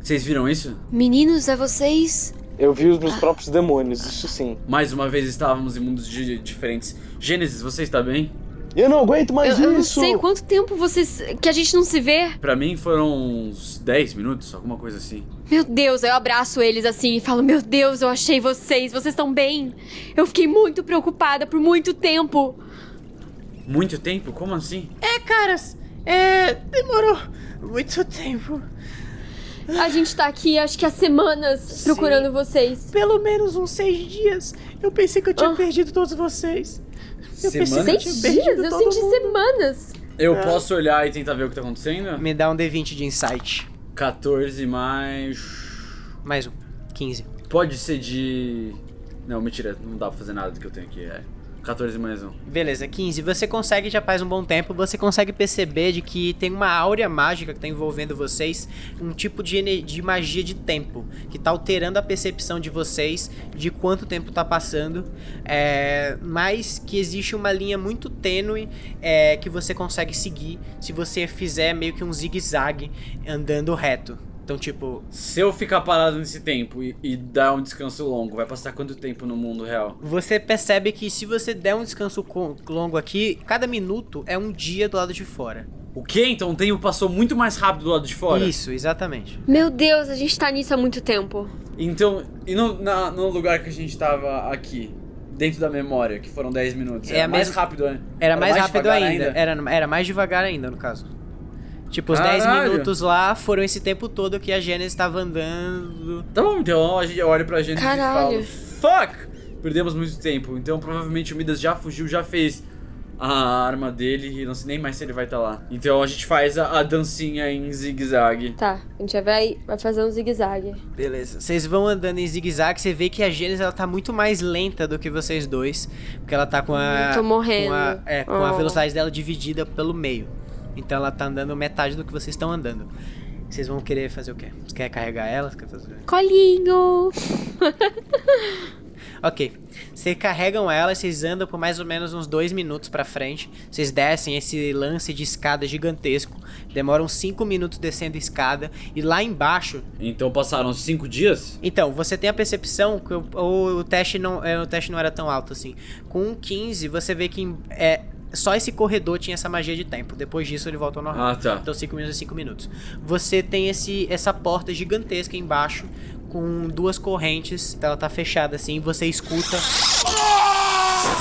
Vocês viram isso? Meninos, é vocês? Eu vi os meus próprios demônios, isso sim. Mais uma vez estávamos em mundos di- diferentes. Gênesis, você está bem? Eu não aguento mais Eu, eu não isso! sei quanto tempo vocês. que a gente não se vê. Pra mim foram uns 10 minutos, alguma coisa assim. Meu Deus, eu abraço eles assim e falo: Meu Deus, eu achei vocês, vocês estão bem? Eu fiquei muito preocupada por muito tempo. Muito tempo? Como assim? É, caras, é. demorou muito tempo. A gente tá aqui, acho que há semanas, procurando vocês. Pelo menos uns seis dias. Eu pensei que eu tinha Ah. perdido todos vocês. Eu pensei que Semanas? eu Seis tinha dias? perdido Eu todo senti mundo. semanas. Eu posso olhar e tentar ver o que tá acontecendo? Me dá um D20 de insight. 14 mais. Mais um. 15. Pode ser de. Não, mentira, não dá pra fazer nada do que eu tenho aqui. É 14 mais um. Beleza, 15. Você consegue, já faz um bom tempo, você consegue perceber de que tem uma áurea mágica que tá envolvendo vocês, um tipo de, de magia de tempo, que tá alterando a percepção de vocês de quanto tempo tá passando, é, mas que existe uma linha muito tênue é, que você consegue seguir se você fizer meio que um zigue-zague andando reto. Então, tipo, Se eu ficar parado nesse tempo e, e dar um descanso longo, vai passar quanto tempo no mundo real? você percebe que se você der um descanso longo aqui, cada minuto é um dia do lado de fora. O que? Então o tempo passou muito mais rápido do lado de fora? Isso, exatamente. Meu Deus, a gente tá nisso há muito tempo. Então, e no, na- no lugar que a gente tava aqui, dentro da memória, que foram 10 minutos, É era a mais mesma- rápido, né? Era, mais, rápido devagar ainda. Era, era mais devagar ainda, no caso. Tipo, os 10 Caralho. minutos lá foram esse tempo todo que a Gênesis estava andando. Tá bom, então a gente- eu olho pra gente Caralho. e falo, fuck! Perdemos muito tempo, então provavelmente o Midas já fugiu, já fez a arma dele e não sei nem mais se ele vai estar lá. Então a gente faz a, a dancinha em zigue-zague. Tá, a gente vai, vai fazer um zigue-zague. Beleza. Vocês vão andando em zigue-zague, você vê que a Gênesis ela tá muito mais lenta do que vocês dois. Porque ela tá com a. Tô morrendo. Com a, é, com a Oh. velocidade dela dividida pelo meio. Então ela tá andando metade do que vocês estão andando. Vocês vão querer fazer o quê? Você quer carregar ela? Você quer fazer... Colinho! (laughs) Ok. Vocês carregam ela, vocês andam por mais ou menos uns dois minutos pra frente. Vocês descem esse lance de escada gigantesco. Demoram cinco minutos descendo a escada. E lá embaixo. Então passaram 5 dias? Então, você tem a percepção que o, o- o teste, não, é, o teste não era tão alto assim. Com um 15, você vê que é, só esse corredor tinha essa magia de tempo. Depois disso ele volta ao normal. Ah, tá. Então 5 minutos e 5 minutos. Você tem esse, essa porta gigantesca embaixo com duas correntes. Ela tá fechada assim. Você escuta.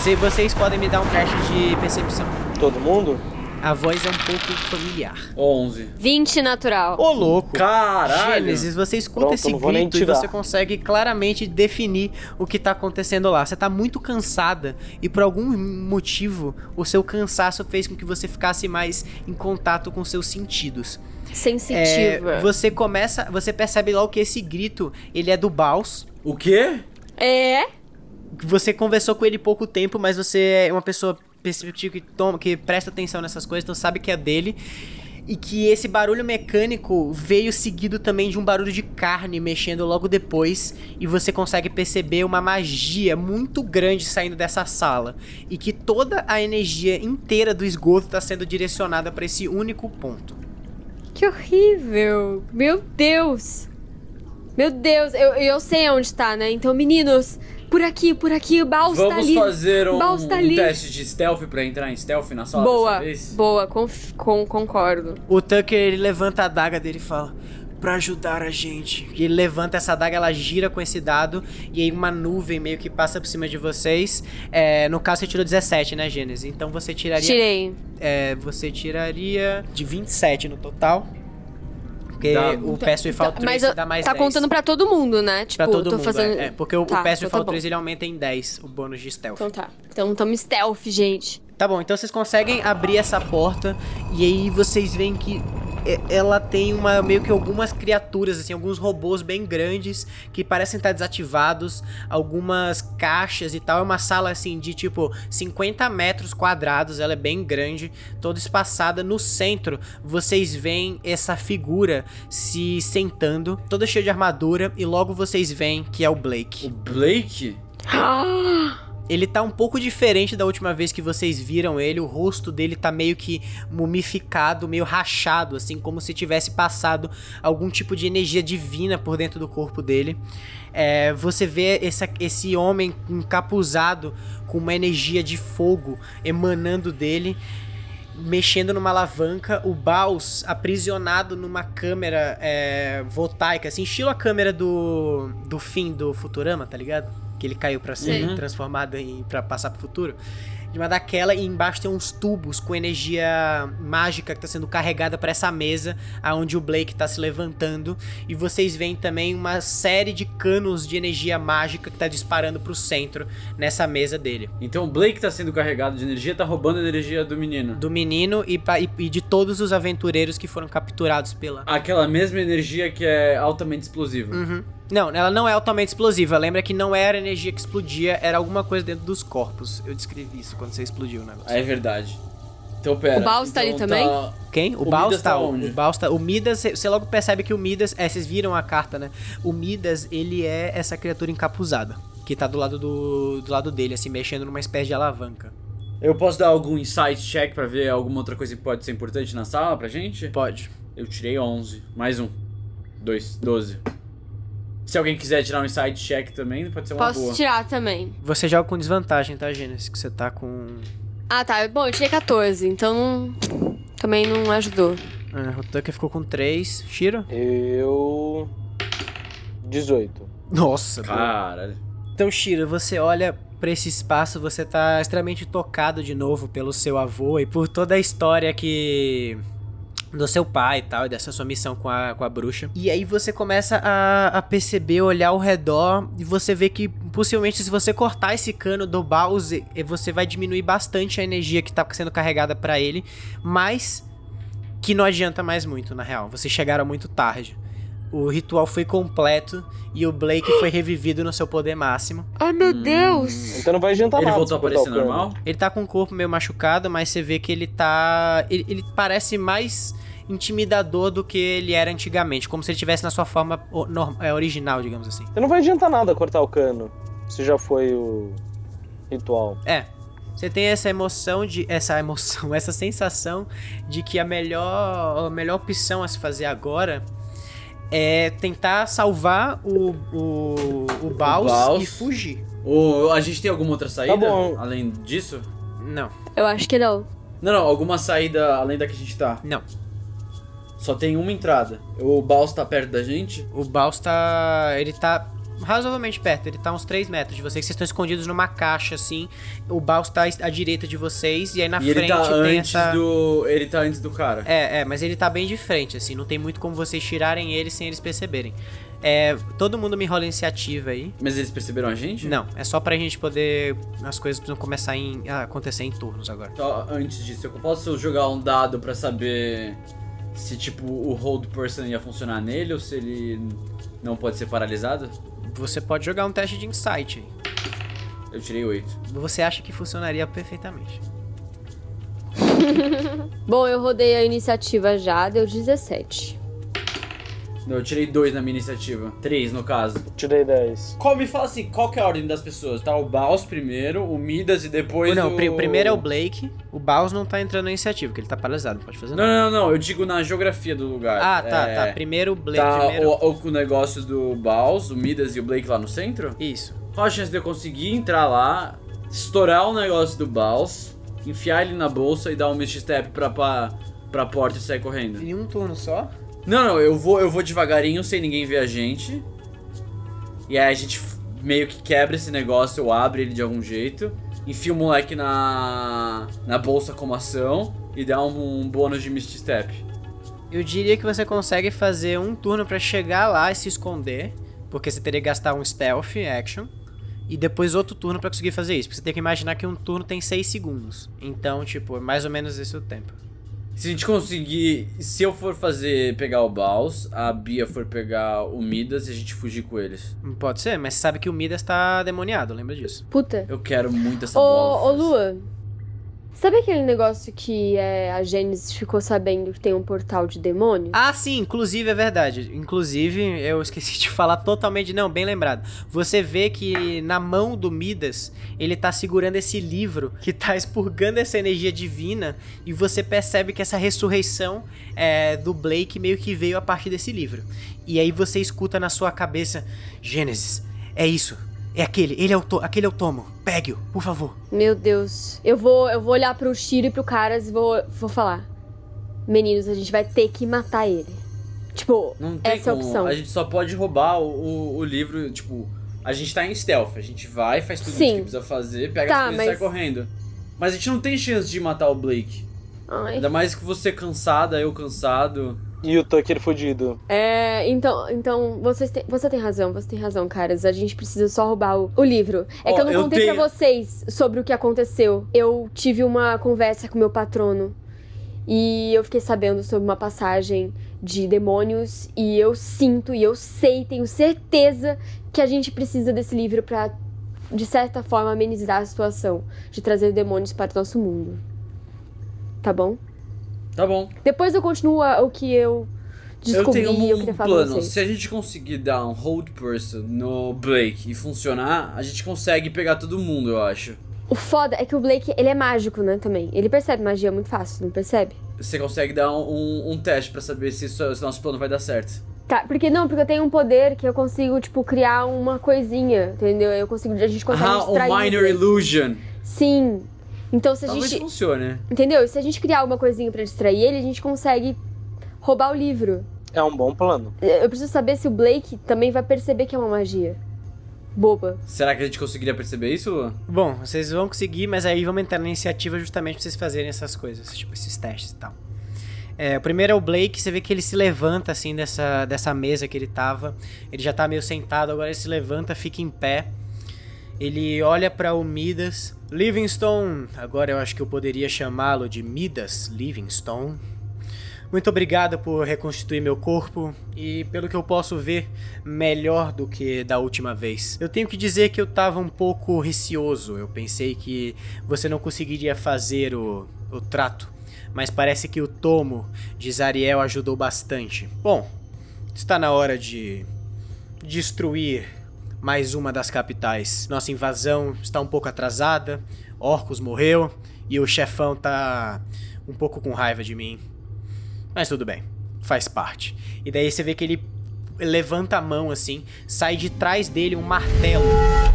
Se vocês podem me dar um teste de percepção. Todo mundo? A voz é um pouco familiar. 11. 20 natural. Ô, louco! Caralho! Gênesis, você escuta Pronto, esse grito e você consegue claramente definir o que tá acontecendo lá. Você tá muito cansada e por algum motivo o seu cansaço fez com que você ficasse mais em contato com seus sentidos. Sensitiva. É, você começa, você percebe logo que esse grito, ele é do Baus. O quê? É? Você conversou com ele pouco tempo, mas você é uma pessoa perceptiva que toma, que presta atenção nessas coisas, então sabe que é dele. E que esse barulho mecânico veio seguido também de um barulho de carne mexendo logo depois. E você consegue perceber uma magia muito grande saindo dessa sala. E que toda a energia inteira do esgoto está sendo direcionada para esse único ponto. Que horrível. Meu Deus. Meu Deus, eu, eu sei onde tá, né? Então, meninos, por aqui, por aqui, o Baus tá Vamos ali. fazer um, Baus tá um teste de stealth pra entrar em stealth na sala Boa, dessa vez? boa, conf- com, concordo. O Tucker ele levanta a adaga dele e fala: Pra ajudar a gente. E ele levanta essa adaga, ela gira com esse dado. E aí uma nuvem meio que passa por cima de vocês. É, no caso, você tirou 17, né, Gênesis? Então você tiraria. Tirei. É, você tiraria de 27 no total. Porque Dá- o Pass Without Tá, Mas Trace eu- dá mais tá 10. contando pra todo mundo, né? Tipo, Pra todo tô mundo, fazendo. é. É, porque o, Tá, o Pass então tá Without bom. Trace ele aumenta em 10 o bônus de stealth. Então tá. Então tamo stealth, gente. Tá bom, então vocês conseguem abrir essa porta e aí vocês veem que ela tem uma meio que algumas criaturas assim, alguns robôs bem grandes que parecem estar desativados, algumas caixas e tal. É uma sala assim de tipo 50 metros quadrados, ela é bem grande, toda espaçada. No centro, vocês veem essa figura se sentando, toda cheia de armadura e logo vocês veem que é o Blake. O Blake? (gasps) Ele tá um pouco diferente da última vez que vocês viram ele. O rosto dele tá meio que mumificado, meio rachado, assim, como se tivesse passado algum tipo de energia divina por dentro do corpo dele. É, você vê essa- esse homem encapuzado com uma energia de fogo emanando dele. Mexendo numa alavanca, o Baus aprisionado numa câmera é, voltaica, assim, estilo a câmera do, do fim do Futurama, tá ligado? Que ele caiu pra ser Uhum. transformado em para passar pro futuro. De uma daquela e embaixo tem uns tubos com energia mágica que tá sendo carregada pra essa mesa, aonde o Blake tá se levantando. E vocês veem também uma série de canos de energia mágica que tá disparando pro centro nessa mesa dele. Então o Blake tá sendo carregado de energia, tá roubando a energia do menino. Do menino e, e- e de todos os aventureiros que foram capturados pela. Aquela mesma energia que é altamente explosiva. Uhum. Não, ela não é altamente explosiva. Lembra que não era energia que explodia, era alguma coisa dentro dos corpos. Eu descrevi isso quando você explodiu o negócio. Ah, é verdade. Então pera. O Baus tá então ali também? Quem? O, O Baus Midas tá. tá o- onde? o Baus tá. O Midas, você logo percebe que o Midas. É, vocês viram a carta, né? O Midas, ele é essa criatura encapuzada. Que tá do lado do, do lado dele, assim, mexendo numa espécie de alavanca. Eu posso dar algum insight check pra ver alguma outra coisa que pode ser importante na sala pra gente? Pode. Eu tirei 11. Mais um. 2. 12. Se alguém quiser tirar um insight check também, pode ser uma Posso boa. tirar também. Você joga com desvantagem, tá, Gênesis? Que você tá com. Ah, tá. Bom, eu tirei 14, então também não ajudou. Ah, o Tucker ficou com 3. Shiro? Eu. 18. Nossa. Caralho. Então, Shiro, você olha pra esse espaço, você tá extremamente tocado de novo pelo seu avô e por toda a história que. Do seu pai e tal, e dessa sua missão com a, com a bruxa. E aí você começa a, a perceber, olhar ao redor, e você vê que possivelmente se você cortar esse cano do Bowser, eh, você vai diminuir bastante a energia que tá sendo carregada pra ele, mas que não adianta mais muito, na real. Vocês chegaram muito tarde. O ritual foi completo e o Blake foi revivido no seu poder máximo. Ai, meu Deus! Então não vai adiantar Ele nada. voltou a aparecer normal? Ele tá com o corpo meio machucado, mas você vê que ele tá. Ele, ele parece mais intimidador do que ele era antigamente, como se ele estivesse na sua forma o- é, original, digamos assim. Então não vai adiantar nada cortar o cano. Se já foi o ritual. É. Você tem essa emoção de. Essa emoção, (laughs) essa sensação de que a melhor, a melhor opção a se fazer agora é tentar salvar o, o, o Baus, Baus. e fugir. Ou a gente tem alguma outra saída? Tá bom. Além disso? Não, Eu acho que não. Não, não, alguma saída além da que a gente tá. não. Só tem uma entrada. O Baus tá perto da gente? O Baus tá. Ele tá razoavelmente perto, ele tá uns 3 metros de vocês. Vocês estão escondidos numa caixa assim. O Baus tá à direita de vocês e aí na e ele frente tá tem antes essa. do. Ele tá antes do cara. É, é, mas ele tá bem de frente, assim, não tem muito como vocês tirarem ele sem eles perceberem. É, todo mundo me rola iniciativa aí. Mas eles perceberam a gente? Não, é só pra gente poder. As coisas precisam começar em, a acontecer em turnos agora. Só antes disso, eu posso jogar um dado pra saber se, tipo, o hold person ia funcionar nele ou se ele não pode ser paralisado? Você pode jogar um teste de insight. Eu tirei 8. Você acha que funcionaria perfeitamente. (laughs) Bom, eu rodei a iniciativa já, deu 17. Não, eu tirei 2 na minha iniciativa. 3 no caso. Tirei 10. Qual, me fala assim, qual que é a ordem das pessoas? Tá o Baus primeiro, o Midas e depois não, o... o primeiro é o Blake. O Baus não tá entrando na iniciativa, porque ele tá paralisado, não pode fazer Não, nada. não, não, não, eu digo na geografia do lugar. Ah, tá, É, tá. Primeiro o Blake. Tá primeiro... o, o, o negócio do Baus, o Midas e o Blake lá no centro? Isso. Qual a chance de eu conseguir entrar lá, estourar o negócio do Baus, enfiar ele na bolsa e dar um Misty Step pra, pra, pra porta e sair correndo? Em um turno só? Não, não, eu vou, eu vou devagarinho sem ninguém ver a gente. E aí a gente meio que quebra esse negócio, eu abro ele de algum jeito, enfia o moleque na, na bolsa como ação e dá um, um bônus de Misty Step. Eu diria que você consegue fazer um turno pra chegar lá e se esconder, porque você teria que gastar um stealth action. E depois outro turno pra conseguir fazer isso. Porque você tem que imaginar que um turno tem 6 segundos. Então, tipo, é mais ou menos esse o tempo. Se a gente conseguir, se eu for fazer pegar o Baus, a Bia for pegar o Midas e a gente fugir com eles. Pode ser, mas você sabe que o Midas tá demoniado, lembra disso. Puta. Eu quero muito essa bola. Ô, ô Lua, sabe aquele negócio que é, a Gênesis ficou sabendo que tem um portal de demônio? Ah, sim, inclusive é verdade. Inclusive, eu esqueci (laughs) de falar totalmente. Não, bem lembrado. Você vê que na mão do Midas, ele tá segurando esse livro que tá expurgando essa energia divina. E você percebe que essa ressurreição é, do Blake meio que veio a partir desse livro. E aí você escuta na sua cabeça: Gênesis, é isso. É aquele, ele é o to aquele é o tomo. Pegue-o, por favor. Meu Deus. Eu vou, eu vou olhar pro Shiro e pro Caras e vou, vou falar. Meninos, a gente vai ter que matar ele. Tipo, Não tem essa é a como. opção. A gente só pode roubar o, o, o livro, tipo, a gente tá em stealth, a gente vai, faz tudo Sim. que precisa fazer, pega Tá, as coisas e mas- sai correndo. Mas a gente não tem chance de matar o Blake. Ai. Ainda mais que você cansada, eu cansado. E o Tucker fudido. É, então, então vocês têm- você tem razão, você tem razão, caras. A gente precisa só roubar o, o livro. É Ó, que eu não eu contei tenho- pra vocês sobre o que aconteceu. Eu tive uma conversa com meu patrono e eu fiquei sabendo sobre uma passagem de demônios e eu sinto e eu sei, tenho certeza que a gente precisa desse livro pra de certa forma amenizar a situação de trazer demônios para o nosso mundo. Tá bom? Tá bom. Depois eu continuo o que eu descobri eu tenho eu um pra plano. Se a gente conseguir dar um hold person no Blake e funcionar, a gente consegue pegar todo mundo, eu acho. O foda é que o Blake, ele é mágico, né, também. Ele percebe magia muito fácil, não percebe? Você consegue dar um, um, um teste pra saber se, isso- se nosso plano vai dar certo. Tá, porque não, porque eu tenho um poder que eu consigo, tipo, criar uma coisinha, entendeu? Eu consigo, a gente consegue Ah, um minor illusion. Sim. Então se a Talvez gente, funcione. entendeu? Se a gente criar alguma coisinha pra distrair ele, a gente consegue roubar o livro. É um bom plano. Eu preciso saber se o Blake também vai perceber que é uma magia. Boba. Será que a gente conseguiria perceber isso, Luan? Bom, vocês vão conseguir, mas aí vamos entrar na iniciativa justamente pra vocês fazerem essas coisas, tipo esses testes e tal. É, o primeiro é o Blake, você vê que ele se levanta assim dessa, dessa mesa que ele tava. Ele já tá meio sentado, agora ele se levanta, fica em pé. Ele olha pra o Midas. Livingstone, agora eu acho que eu poderia chamá-lo de Midas Livingstone. Muito obrigado por reconstituir meu corpo e, pelo que eu posso ver, melhor do que da última vez. Eu tenho que dizer que eu tava um pouco receoso. Eu pensei que você não conseguiria fazer o, o trato, mas parece que o tomo de Zariel ajudou bastante. Bom, está na hora de destruir mais uma das capitais. Nossa invasão está um pouco atrasada, Orcus morreu e o chefão tá um pouco com raiva de mim. Mas tudo bem, faz parte. E daí você vê que ele levanta a mão assim, sai de trás dele um martelo,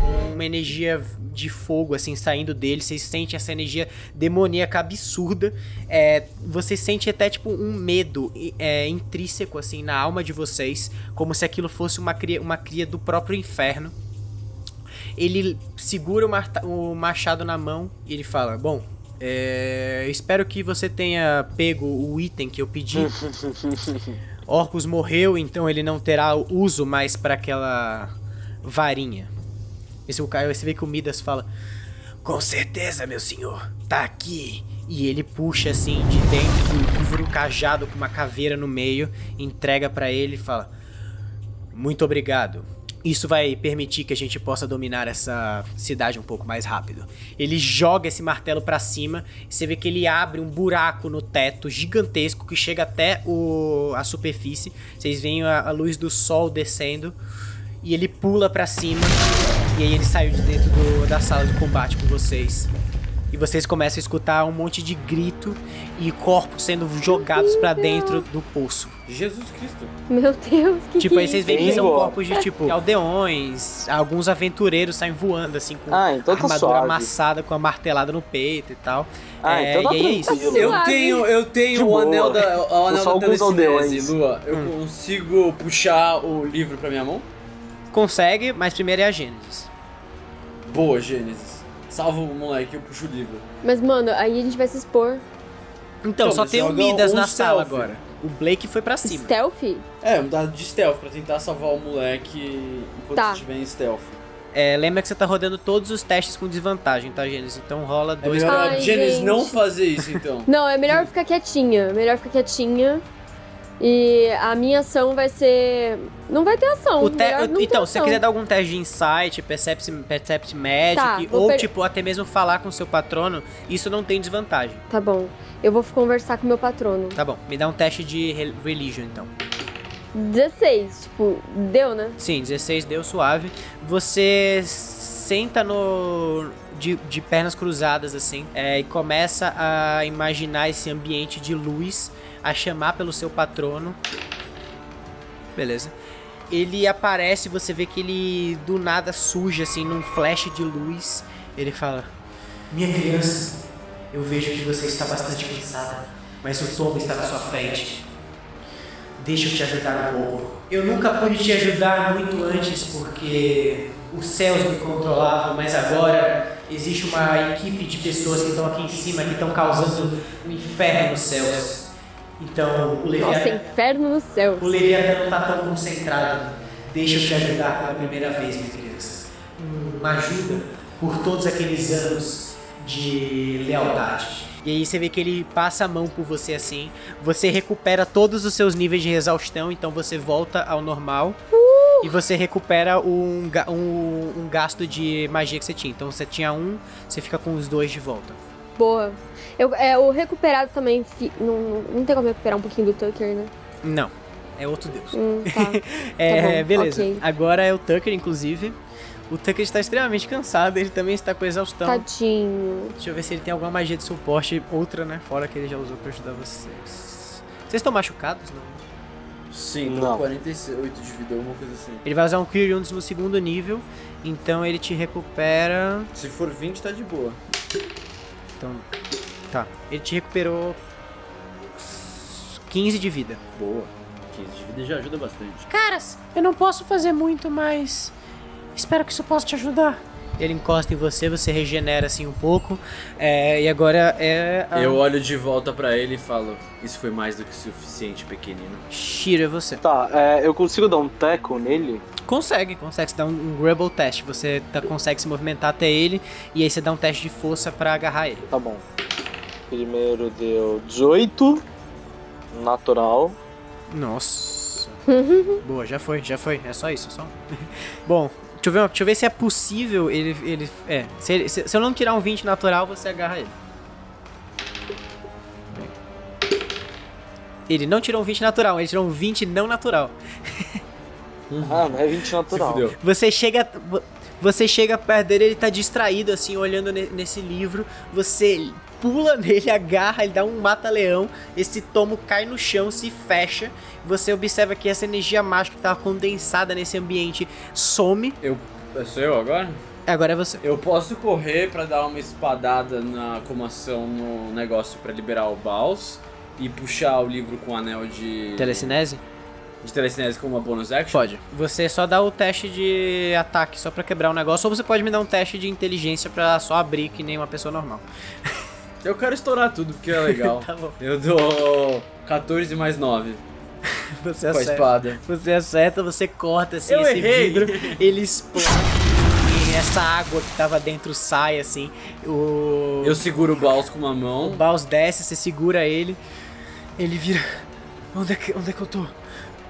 um uma energia de fogo, assim, saindo dele. Vocês sentem essa energia demoníaca absurda. É, você sente até, tipo, um medo é, intrínseco, assim, na alma de vocês. Como se aquilo fosse uma cria, uma cria do próprio inferno. Ele segura o, o machado na mão e ele fala: Bom, é, espero que você tenha pego o item que eu pedi. (laughs) Orcus morreu, então ele não terá uso mais para aquela varinha. Esse cara, você vê que o Midas fala: Com certeza, meu senhor, tá aqui. E ele puxa assim de dentro do livro um cajado com uma caveira no meio, entrega para ele e fala: Muito obrigado. Isso vai permitir que a gente possa dominar essa cidade um pouco mais rápido. Ele joga esse martelo para cima, você vê que ele abre um buraco no teto gigantesco que chega até o, a superfície. Vocês veem a, a luz do sol descendo e ele pula para cima. E aí ele saiu de dentro do, da sala de combate com vocês. E vocês começam a escutar um monte de grito e corpos sendo jogados para dentro do poço. Jesus Cristo. Meu Deus, que Tipo, que aí é vocês veem que são corpos de, tipo, aldeões, alguns aventureiros saem voando, assim, com Ah, então tá armadura suave. amassada, com a martelada no peito e tal. Ah, É, então tá e aí é isso. Eu tenho, eu tenho o anel da, o anel da telecinese, aldeões. Lua. Eu Hum. consigo puxar o livro pra minha mão? Consegue, mas primeiro é a Gênesis. Boa, Gênesis. Salva o moleque, eu puxo o livro. Mas, mano, aí a gente vai se expor. Então, Então, só tem o joga Midas um na sala stealth. agora. O Blake foi pra cima. Stealth? É, um dado de stealth pra tentar salvar o moleque enquanto Tá. você estiver em stealth. É, lembra que você tá rodando todos os testes com desvantagem, tá, Gênesis? Então rola É dois. melhor a Ai, Gênesis gente. não fazer isso, então. (laughs) Não, é melhor ficar quietinha. Melhor ficar quietinha. E a minha ação vai ser. Não vai ter ação. Te- Então, se você quiser dar algum teste de insight, percept, percept magic, Tá, ou per- tipo, até mesmo falar com seu patrono, isso não tem desvantagem. Tá bom. Eu vou conversar com meu patrono. Tá bom, me dá um teste de re- religion então. 16, tipo, deu, né? Sim, 16 deu suave. Você senta no. De, de pernas cruzadas, assim, é, e começa a imaginar esse ambiente de luz, a chamar pelo seu patrono. Beleza. Ele aparece, você vê que ele do nada surge, assim, num flash de luz. Ele fala: Minha criança, eu vejo que você está bastante cansada, mas o tombo está na sua frente. Deixa eu te ajudar um pouco. Eu nunca pude te ajudar muito antes porque os céus me controlavam, mas agora existe uma equipe de pessoas que estão aqui em cima que estão causando um inferno nos céus. Então, o Nossa, Leviatã, inferno no céu. o Leviatã não está tão concentrado. Deixa eu te ajudar pela primeira vez, minha criança. Uma ajuda por todos aqueles anos de lealdade. E aí você vê que ele passa a mão por você assim. Você recupera todos os seus níveis de exaustão, então você volta ao normal. E você recupera um, um, um gasto de magia que você tinha. Então você tinha um, você fica com os dois de volta. Boa. Eu, é, o recuperado também. fi- não, não, tem como recuperar um pouquinho do Tucker, né? Não, é outro deus. Hum, (laughs) tá. É, bom, beleza. ok. Agora é o Tucker, inclusive. O Tucker está extremamente cansado, ele também está com exaustão. Tadinho. Deixa eu ver se ele tem alguma magia de suporte, outra, né? Fora que ele já usou pra ajudar vocês. Vocês estão machucados? Não. Sim, tô Não. 48 de vida, alguma coisa assim. Ele vai usar um Cure Wounds no segundo nível, então ele te recupera. Se for 20, tá de boa. Então. Tá. Ele te recuperou 15 de vida. Boa. 15 de vida já ajuda bastante. Caras, eu não posso fazer muito, mas. Espero que isso possa te ajudar. Ele encosta em você, você regenera assim um pouco. é, e agora é. A... Eu olho de volta pra ele e falo: Isso foi mais do que suficiente, pequenino. Shiro, é você. Tá, é, eu consigo dar um teco nele? Consegue, consegue. Você dá um, um grapple test. Você tá- consegue se movimentar até ele. E aí você dá um teste de força pra agarrar ele. Tá bom. Primeiro deu 18. Natural. Nossa. (laughs) Boa, já foi, já foi. É só isso, é só. um. (laughs) Bom, deixa eu, ver, deixa eu ver se é possível ele. ele é. Se, ele- se- se eu não tirar um 20 natural, você agarra ele. Ele não tirou um 20 natural, ele tirou um 20 não natural. (laughs) Ah, não é 20 Se natural. Você chega. vo- Você chega perto dele, ele tá distraído, assim, olhando ne- nesse livro. Você pula (laughs) nele, agarra, ele dá um mata-leão. Esse tomo cai no chão, se fecha. Você observa que essa energia mágica que tava condensada nesse ambiente some. Eu. Sou eu agora? Agora é você. Eu posso correr pra dar uma espadada na como ação no negócio pra liberar o Baus e puxar o livro com o anel de Telecinese? de telecinese como uma bonus action? Pode. Você só dá o teste de ataque só pra quebrar o negócio, ou você pode me dar um teste de inteligência pra só abrir que nem uma pessoa normal. (laughs) Eu quero estourar tudo porque é legal. (laughs) Tá bom. Eu dou 14 mais 9 (laughs) Você com a acerta. espada. Você acerta, você corta assim Eu esse errei. vidro, (laughs) ele explode e essa água que tava dentro sai assim. O Eu seguro o Baus com uma o mão. Baus desce, você segura ele. Ele vira. Onde é que, onde é que eu tô?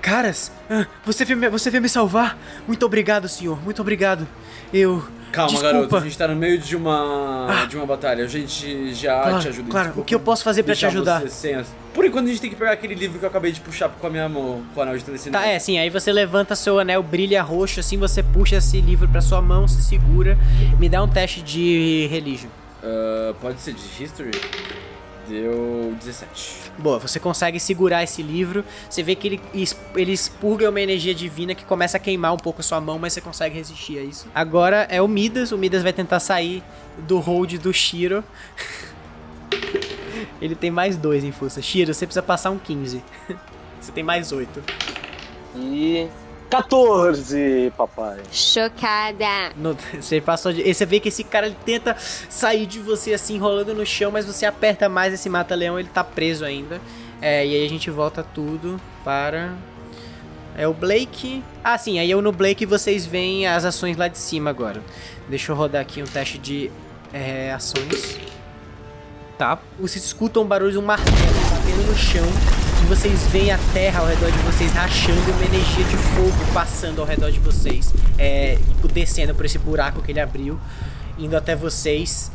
Caras, ah, você veio, me, você veio me salvar? Muito obrigado, senhor. Muito obrigado. Eu. Calma, Desculpa. garoto, a gente tá no meio de uma de uma batalha. A gente já Claro, te ajuda. claro. desculpa O que eu posso fazer pra te ajudar? sem Por enquanto a gente tem que pegar aquele livro que eu acabei de puxar com a minha mão, com o anel de telecinese. Tá, é, sim. Aí você levanta seu anel, brilha roxo, assim, você puxa esse livro pra sua mão, se segura. Me dá um teste de religion. Ah, pode ser de history? Deu 17. Boa, você consegue segurar esse livro. Você vê que ele, ele expurga uma energia divina que começa a queimar um pouco a sua mão, mas você consegue resistir a isso. Agora é o Midas. O Midas vai tentar sair do hold do Shiro. (laughs) ele tem mais dois em força. Shiro, você precisa passar um 15. (laughs) você tem mais oito. E. 14, papai. Chocada. No- você passou de. Você vê que esse cara ele tenta sair de você assim, rolando no chão, mas você aperta mais esse mata-leão, ele tá preso ainda. É, e aí a gente volta tudo para. É o Blake. Ah, sim, aí eu no Blake vocês veem as ações lá de cima agora. Deixa eu rodar aqui um teste de é, ações. Tá. Vocês escutam um barulho de um martelo batendo no chão. Vocês veem a terra ao redor de vocês rachando uma energia de fogo passando ao redor de vocês. É, descendo por esse buraco que ele abriu, indo até vocês.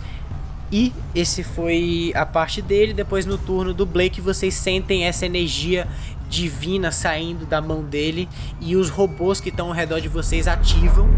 E esse foi a parte dele. Depois no turno do Blake, vocês sentem essa energia divina saindo da mão dele. E os robôs que estão ao redor de vocês ativam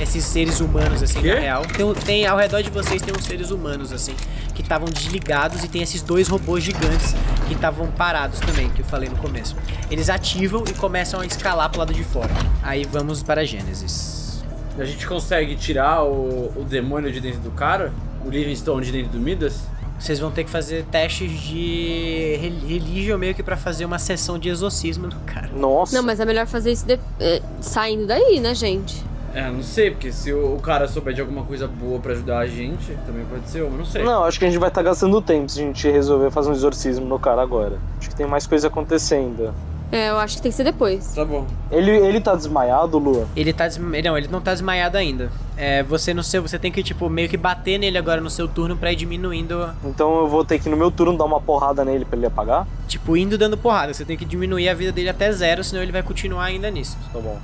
esses seres humanos, assim, Quê? na real. Tem, tem- ao redor de vocês tem uns seres humanos, assim, que estavam desligados e tem esses dois robôs gigantes que estavam parados também, que eu falei no começo. Eles ativam e começam a escalar pro lado de fora. Aí vamos para Gênesis. A gente consegue tirar o, o demônio de dentro do cara? O Livingstone de dentro do Midas? Vocês vão ter que fazer testes de rel- religião meio que pra fazer uma sessão de exorcismo do cara. Nossa. Não, mas é melhor fazer isso de- é, saindo daí, né, gente? É, não sei, porque se o, cara souber de alguma coisa boa pra ajudar a gente, também pode ser, eu não sei. Não, acho que a gente vai estar gastando tempo se a gente resolver fazer um exorcismo no cara agora. Acho que tem mais coisa acontecendo. É, eu acho que tem que ser depois. Tá bom. Ele, ele tá desmaiado, Lua? Ele tá desma... Não, ele não tá desmaiado ainda. É, você no seu. Você tem que, tipo, meio que bater nele agora no seu turno pra ir diminuindo. Então eu vou ter que no meu turno dar uma porrada nele pra ele apagar? Tipo, indo dando porrada. Você tem que diminuir a vida dele até zero, senão ele vai continuar ainda nisso. Tá bom.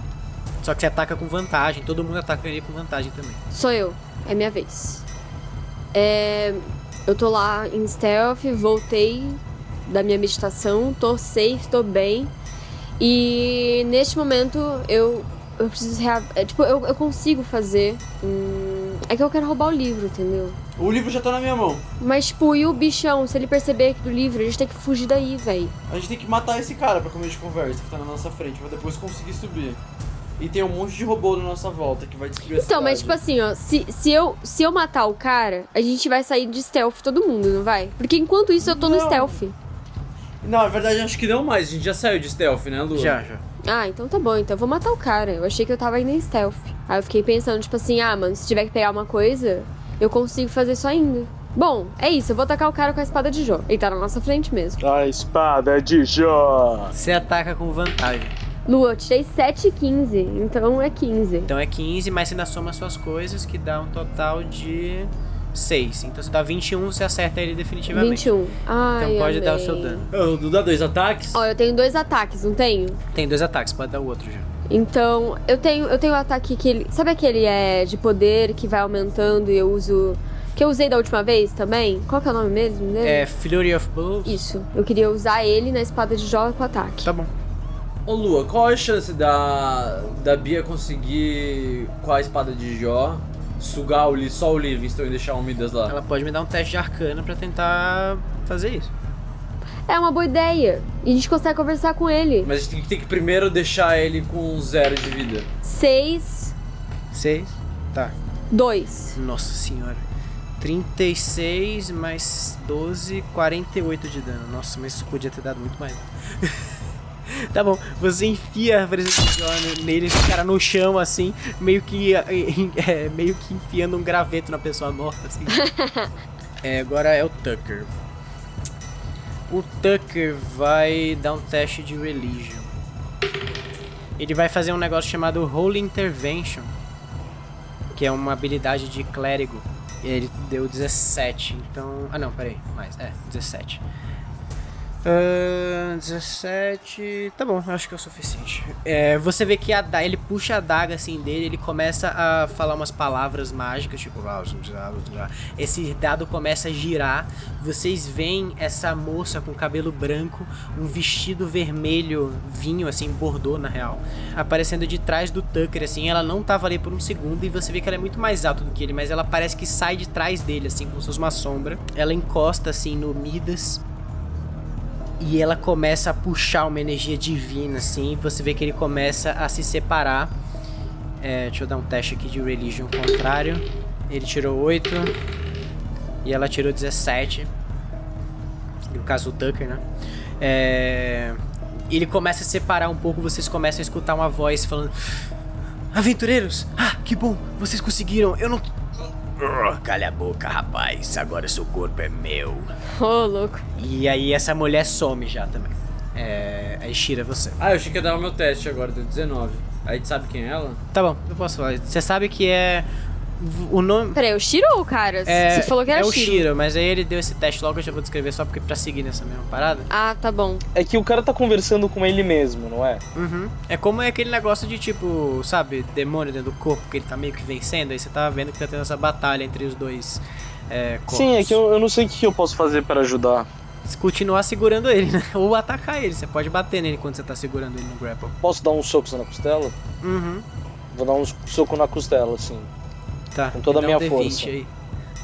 Só que você ataca com vantagem, todo mundo ataca ele com vantagem também. Sou eu. É minha vez. É, eu tô lá em stealth, voltei da minha meditação, tô safe, tô bem. E neste momento eu, eu preciso. rea- é, tipo, eu, eu consigo fazer. hum, é que eu quero roubar o livro, entendeu? O livro já tá na minha mão. Mas, tipo, e o bichão? Se ele perceber aqui do livro, a gente tem que fugir daí, véi. A gente tem que matar esse cara pra comer de conversa que tá na nossa frente, pra depois conseguir subir. E tem um monte de robô na nossa volta que vai destruir a Então, mas tipo assim, ó, se, se, eu, se eu matar o cara, a gente vai sair de stealth todo mundo, não vai? Porque enquanto isso eu tô no Não. stealth. Não, na verdade acho que não mais, a gente já saiu de stealth, né, Lu? Já, já. Ah, então tá bom, então eu vou matar o cara. Eu achei que eu tava indo em stealth. Aí eu fiquei pensando, tipo assim, ah, mano, se tiver que pegar uma coisa, eu consigo fazer isso ainda. Bom, é isso, eu vou atacar o cara com a espada de Jó. Ele tá na nossa frente mesmo. A espada de Jó. Você ataca com vantagem. Lua, eu tirei 7 e 15, então é 15. Então é 15, mas você ainda soma suas coisas, que dá um total de 6. Então se dá 21, você acerta ele definitivamente. 21. Ai, Então pode dar o amei. seu dano. Du dá dois ataques? Ó, eu tenho dois ataques, não tenho? Tem dois ataques, pode dar o outro já. Então, eu tenho eu tenho o ataque que ele. Sabe aquele é de poder que vai aumentando e eu uso. Que eu usei da última vez também? Qual que é o nome mesmo dele? É Flurry of Blows? Isso. Eu queria usar ele na espada de Jó com ataque. Tá bom. Ô Lua, qual a chance da, da Bia conseguir, com a espada de Jó, sugar o, só o Livingston e deixar o Midas lá? Ela pode me dar um teste de arcana pra tentar fazer isso. É uma boa ideia. E a gente consegue conversar com ele. Mas a gente tem que, tem que primeiro deixar ele com zero de vida. Seis. 6. Tá. Dois. Nossa senhora. 36 mais 12, 48 de dano. Nossa, mas isso podia ter dado muito mais. (laughs) tá bom, você enfia a presença de John nele, esse cara no chão, assim, meio que, (laughs) é, meio que enfiando um graveto na pessoa morta, assim. (laughs) é, agora é o Tucker. O Tucker vai dar um teste de Religion. Ele vai fazer um negócio chamado Holy Intervention, que é uma habilidade de clérigo. Ele deu 17, então. Ah, não, peraí, mais. É, 17. Uh, 17. Tá bom, acho que é o suficiente. É, você vê que a, ele puxa a daga assim dele, ele começa a falar umas palavras mágicas, tipo. Esse dado começa a girar. Vocês veem essa moça com cabelo branco, um vestido vermelho, vinho, assim, bordô na real, aparecendo de trás do Tucker, assim. Ela não tava ali por um segundo e você vê que ela é muito mais alta do que ele, mas ela parece que sai de trás dele, assim, como se fosse uma sombra. Ela encosta, assim, no Midas e ela começa a puxar uma energia divina, assim. Você vê que ele começa a se separar. É, deixa eu dar um teste aqui de religion contrário. Ele tirou 8. E ela tirou 17. No caso, o Tucker, né? É, ele começa a separar um pouco. Vocês começam a escutar uma voz falando: Aventureiros! Ah, que bom! Vocês conseguiram! Eu não Calha a boca, rapaz. Agora seu corpo é meu. Ô, oh, louco. E aí essa mulher some já também. É. Aí Shira, você. Ah, eu achei que ia dar o meu teste agora, deu 19. Aí tu sabe quem é ela? Tá bom, eu posso falar. Você sabe que é o nome. Peraí, é o Shiro ou o cara? É, Você falou que era é o Shiro. Shiro, mas aí ele deu esse teste logo, eu já vou descrever só porque pra seguir nessa mesma parada. Ah, tá bom. É que o cara tá conversando com ele mesmo, não é? Uhum. É como é aquele negócio de tipo, sabe, demônio dentro do corpo que ele tá meio que vencendo, aí você tá vendo que tá tendo essa batalha entre os dois é, corpos. Sim, é que eu, eu não sei o que eu posso fazer para ajudar. Continuar segurando ele, né? (laughs) Ou atacar ele. Você pode bater nele quando você tá segurando ele no grapple. Posso dar uns socos na costela? Uhum. Vou dar uns socos na costela, assim. Tá. Com toda a minha um força. D20 aí.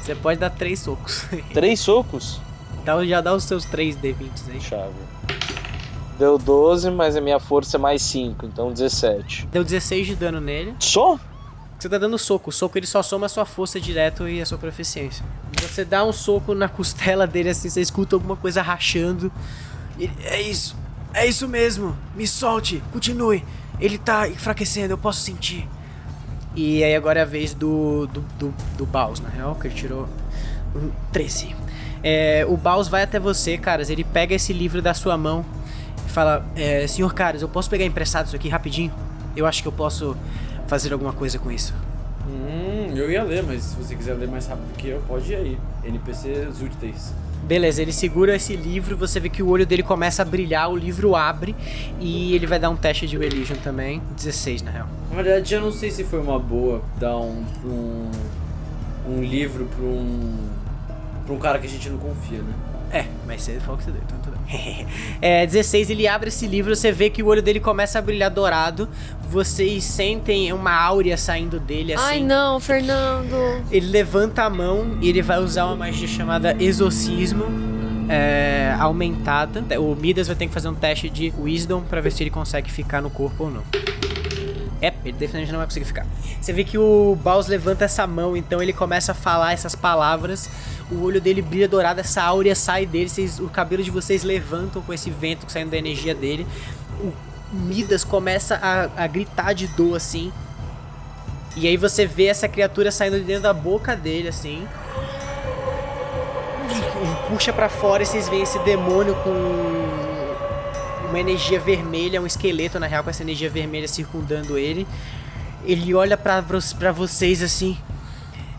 Você pode dar três socos. (laughs) Três socos? Então já dá os seus três D20 aí. Chave. Deu 12, mas a minha força é mais 5, então 17. Deu 16 de dano nele. Só? Você tá dando soco. O soco ele só soma a sua força direto e a sua proficiência. Você dá um soco na (laughs) costela dele assim, você escuta alguma coisa rachando. Ele, é isso. É isso mesmo. Me solte. Continue. Ele tá enfraquecendo, eu posso sentir. E aí agora é a vez do, do, do, do Baus, na real, que ele tirou um 13. É, o Baus vai até você, caras. Ele pega esse livro da sua mão e fala: é, Senhor Caras, eu posso pegar emprestado isso aqui rapidinho? Eu acho que eu posso fazer alguma coisa com isso. Hum, eu ia ler, mas se você quiser ler mais rápido que eu, pode ir aí. NPCs úteis. Beleza, ele segura esse livro, você vê que o olho dele começa a brilhar, o livro abre e ele vai dar um teste de religion também. 16 na real. Na verdade, eu não sei se foi uma boa dar um, um, um livro pra um, pra um cara que a gente não confia, né? É, mas você falou que você deu, então tudo bem. (laughs) é, 16, ele abre esse livro, você vê que o olho dele começa a brilhar dourado. Vocês sentem uma áurea saindo dele assim. Ai, não, Fernando. Ele levanta a mão e ele vai usar uma magia chamada exorcismo. É, aumentada. O Midas vai ter que fazer um teste de Wisdom pra ver se ele consegue ficar no corpo ou não. É, ele definitivamente não vai conseguir ficar. Você vê que o Baus levanta essa mão, então ele começa a falar essas palavras. O olho dele brilha dourado, essa áurea sai dele, vocês, o cabelo de vocês levantam com esse vento saindo da energia dele. O Midas começa a, a gritar de dor assim. E aí você vê essa criatura saindo de dentro da boca dele assim. Ele puxa pra fora e vocês veem esse demônio com uma energia vermelha, um esqueleto na real com essa energia vermelha circundando ele. Ele olha pra, pra vocês assim.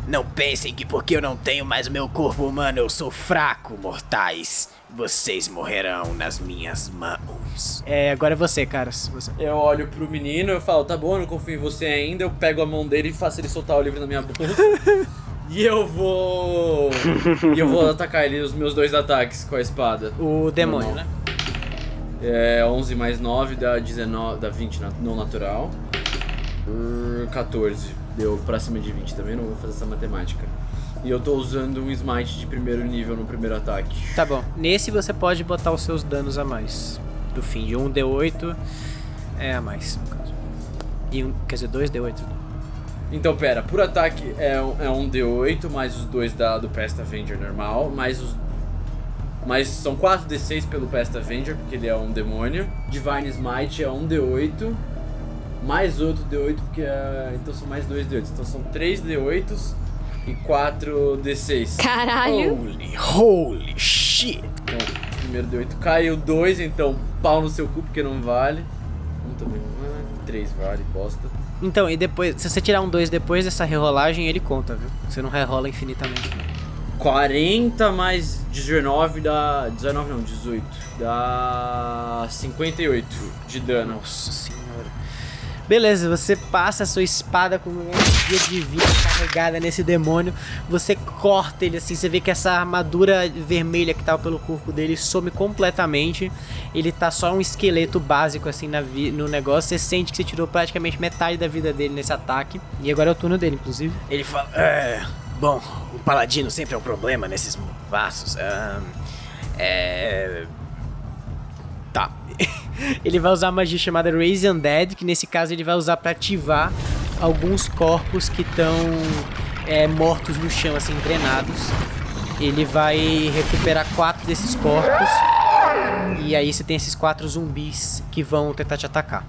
Não pensem que porque eu não tenho mais o meu corpo humano eu sou fraco, mortais. Vocês morrerão nas minhas mãos. É, agora é você, caras. Você. Eu olho pro menino, eu falo, tá bom, eu não confio em você ainda. Eu pego a mão dele e faço ele soltar o livro na minha bolsa. (laughs) e eu vou. e eu vou atacar ele os meus dois ataques com a espada. O demônio, né? É 11 mais 9 dá 19, dá 20 na- no natural. Uh, 14. Deu pra cima de 20 também, não vou fazer essa matemática. E eu tô usando um smite de primeiro nível no primeiro ataque. Tá bom. Nesse você pode botar os seus danos a mais. Do fim de 1d8 é a mais, no caso. E um, quer dizer, 2d8. né? Então, pera, por ataque é um, é um D8, mais os dois da, do Pest Avenger normal, mais os. Mas são 4 D6 pelo Pest Avenger, porque ele é um demônio. Divine Smite é um D8, mais outro D8, porque é. Então são mais dois D8. Então são 3 D8s e 4 D6. Caralho! Holy, holy shit! Então, primeiro D8 caiu 2, então pau no seu cu, porque não vale. Um também não vale. 3 vale, bosta. Então, e depois, se você tirar um 2 depois dessa rerolagem, ele conta, viu? Você não rerola infinitamente. não. 40 mais 19 dá. 19 não, 18. Dá 58 de dano. Nossa senhora. Beleza, você passa a sua espada com uma energia divina carregada nesse demônio. Você corta ele assim, você vê que essa armadura vermelha que tava pelo corpo dele some completamente. Ele tá só um esqueleto básico assim no negócio. Você sente que você tirou praticamente metade da vida dele nesse ataque. E agora é o turno dele, inclusive. Ele fala: É. Bom, paladino sempre é um problema nesses vasos. ahn, é. Tá. (laughs) ele vai usar a magia chamada Raise Undead, que nesse caso ele vai usar pra ativar alguns corpos que estão mortos no chão, assim, drenados. Ele vai recuperar quatro desses corpos. E aí você tem esses quatro zumbis que vão tentar te atacar.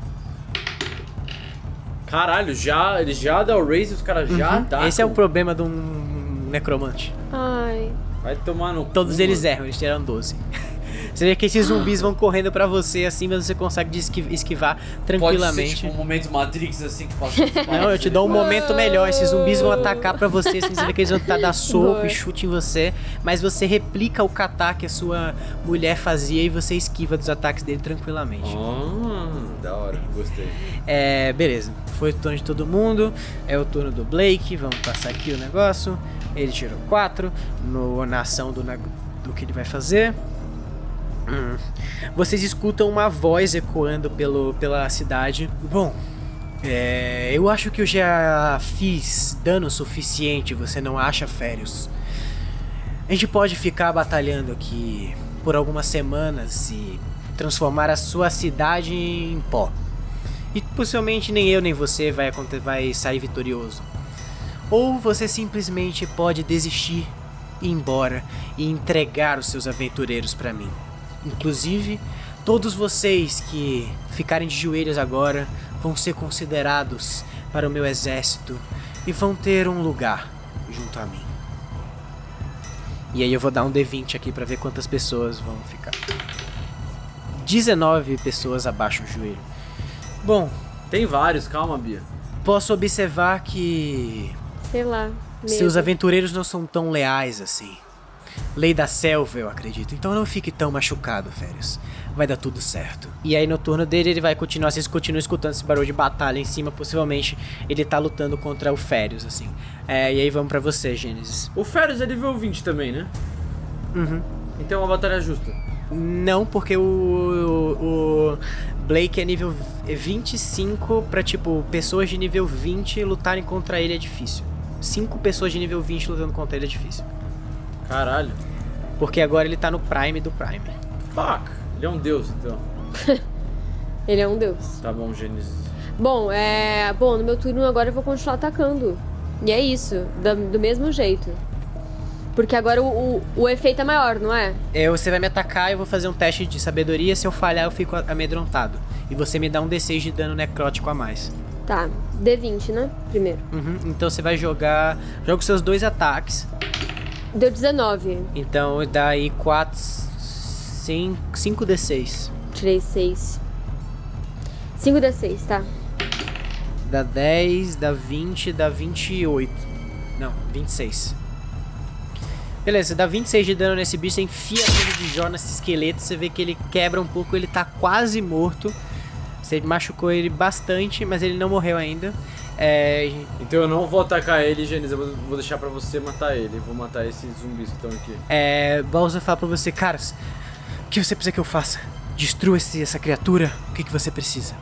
Caralho, já, ele já dá o raise os caras já atacam. Uhum. Esse é o problema de um necromante. Ai. Vai tomar no Todos cu, eles mano. erram, eles tiraram 12. (laughs) Você vê que esses zumbis vão correndo pra você assim, mas você consegue esquivar Pode ser tranquilamente. tipo um momento Matrix assim que passa. (laughs) Não, eu te dou um momento melhor. Esses zumbis vão atacar pra você, assim, você vê que eles vão tentar dar soco Boa. e chute em você. Mas você replica o kata que a sua mulher fazia e você esquiva dos ataques dele tranquilamente. Ah, da hora, gostei. É, beleza. Foi o turno de todo mundo. É o turno do Blake. Vamos passar aqui o negócio. Ele tirou 4 no, na ação do, neg- do que ele vai fazer. Hum. Vocês escutam uma voz ecoando pelo, pela cidade. Bom, é, eu acho que eu já fiz dano suficiente, você não acha, Férios? A gente pode ficar batalhando aqui por algumas semanas e transformar a sua cidade em pó. E possivelmente nem eu nem você vai, vai sair vitorioso. Ou você simplesmente pode desistir, ir embora e entregar os seus aventureiros para mim. Inclusive, todos vocês que ficarem de joelhos agora vão ser considerados para o meu exército e vão ter um lugar junto a mim. E aí eu vou dar um D20 aqui para ver quantas pessoas vão ficar. 19 pessoas abaixo do joelho. Bom, Tem vários, calma, Bia. posso observar que Sei lá. seus aventureiros não são tão leais assim. Lei da selva, eu acredito. Então não fique tão machucado, Férias. Vai dar tudo certo. E aí no turno dele ele vai continuar, vocês continuam escutando esse barulho de batalha em cima, possivelmente ele tá lutando contra o Férios, assim. É, e aí vamos pra você, Gênesis. O Ferris é nível 20 também, né? Uhum. Então é uma batalha justa. Não, porque o, o, Blake é nível 25 pra, tipo, pessoas de nível 20 lutarem contra ele é difícil. Cinco pessoas de nível 20 lutando contra ele é difícil. Caralho. Porque agora ele tá no Prime do Prime. Fuck. Ele é um deus, então. (laughs) Ele é um deus. Tá bom, Gênesis. Bom, é. Bom, no meu turno agora eu vou continuar atacando. E é isso, da- do mesmo jeito. Porque agora o, o, o efeito é maior, não é? É, você vai me atacar, eu vou fazer um teste de sabedoria. Se eu falhar, eu fico amedrontado. E você me dá um D6 de dano necrótico a mais. Tá, D20, né? Primeiro. Uhum, Então você vai jogar. Joga os seus dois ataques. Deu 19. Então dá aí 4. 5, 5 D6. Tirei 6. 5D6, tá? Dá 10, dá 20, dá 28. Não, 26. Beleza, dá 26 de dano nesse bicho, você enfia tudo de jó nesse esqueleto, você vê que ele quebra um pouco, ele tá quase morto. Você machucou ele bastante, mas ele não morreu ainda. É, Então eu não vou atacar ele, Gênesis. Eu vou, deixar pra você matar ele. Vou matar esses zumbis que estão aqui. é, Bowser fala pra você, caras, o que você precisa que eu faça? Destrua essa criatura? O que, que você precisa?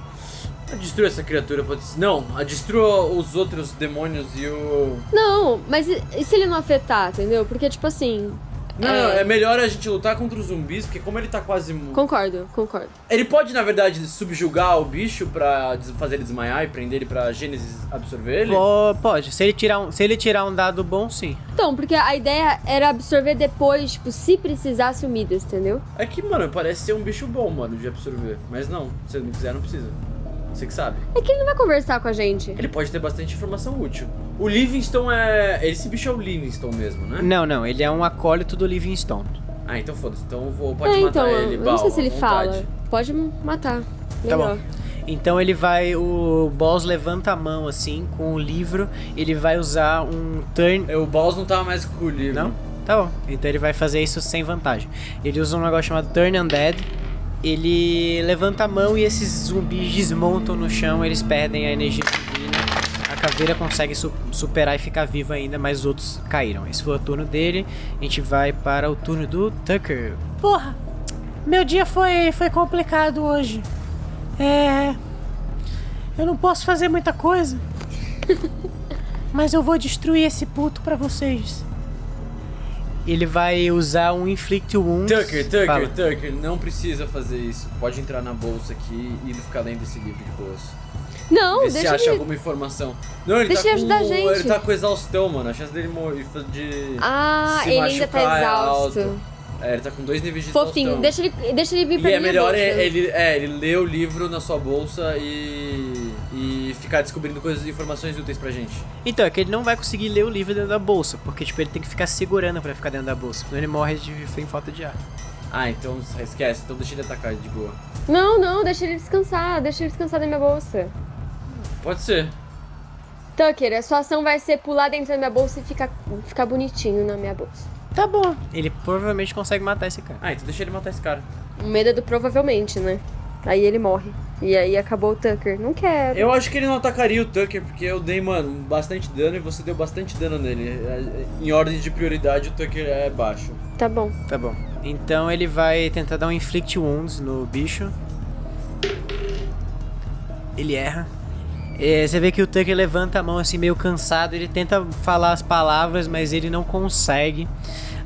Destrua essa criatura, pode ser. Não, a destrua os outros demônios e o. Não, mas e, e se ele não afetar, entendeu? Porque, tipo assim. Não, não, é melhor a gente lutar contra os zumbis, porque como ele tá quase. Concordo, concordo. Ele pode, na verdade, subjugar o bicho pra fazer ele desmaiar e prender ele pra Gênesis absorver ele? Po- Pode, se ele, tirar um, se ele tirar um dado bom, sim. Então, porque a ideia era absorver depois, tipo, se precisasse o Midas, entendeu? É que, mano, parece ser um bicho bom, mano, de absorver. Mas não, se ele não quiser, não precisa. Você que sabe. É que ele não vai conversar com a gente. Ele pode ter bastante informação útil. O Livingston é. Esse bicho é o Livingston mesmo, né? Não, não, ele é um acólito do Livingstone. Ah, então foda-se. Então eu vou, pode é, matar então, ele, eu Bal, não sei se ele vontade. fala. Pode matar. Tá Melhor. bom. Então ele vai. O Boss levanta a mão assim com o livro. Ele vai usar um turn. O Balls não tava mais com o livro. Não? Tá bom. Então ele vai fazer isso sem vantagem. Ele usa um negócio chamado Turn Undead. Ele levanta a mão e esses zumbis desmontam no chão. Eles perdem a energia divina. A caveira consegue su- superar e ficar viva ainda, mas os outros caíram. Esse foi o turno dele. A gente vai para o turno do Tucker. Porra! Meu dia foi, foi complicado hoje. É. Eu não posso fazer muita coisa. (laughs) Mas eu vou destruir esse puto pra vocês. Ele vai usar um Inflict Wounds. Tucker, Tucker, Fala. Tucker, não precisa fazer isso. Pode entrar na bolsa aqui e ficar lendo esse livro de boas. Não, Ver se deixa acha ele... alguma informação. Não, ele Deixa tá ele com. ajudar a gente. Ele tá com exaustão, mano. A chance dele morrer de. Ah, se ele ainda tá machucar é exausto. alto. É, ele tá com dois níveis de Fofinho, exaustão. deixa ele, deixa ele vir pra E é minha melhor bolsa. é- ele, é, ele ler o livro na sua bolsa e, e ficar descobrindo coisas, informações úteis pra gente. Então, é que ele não vai conseguir ler o livro dentro da bolsa. Porque, tipo, ele tem que ficar segurando pra ficar dentro da bolsa. Senão ele morre de sem falta de ar. Ah, então esquece, então deixa ele atacar de boa. Não, não, deixa ele descansar, deixa ele descansar na minha bolsa. Pode ser. Tucker, a sua ação vai ser pular dentro da minha bolsa e ficar, ficar bonitinho na minha bolsa. Tá bom. Ele provavelmente consegue matar esse cara. Ah, então deixa ele matar esse cara. O medo é do provavelmente, né? Aí ele morre. E aí acabou o Tucker. Não quero. Eu acho que ele não atacaria o Tucker, porque eu dei, mano, bastante dano e você deu bastante dano nele. É, Em ordem de prioridade, o Tucker é baixo. Tá bom. Tá bom. Então ele vai tentar dar um Inflict Wounds no bicho. Ele erra. É, você vê que o Tucker levanta a mão assim, meio cansado. Ele tenta falar as palavras, mas ele não consegue.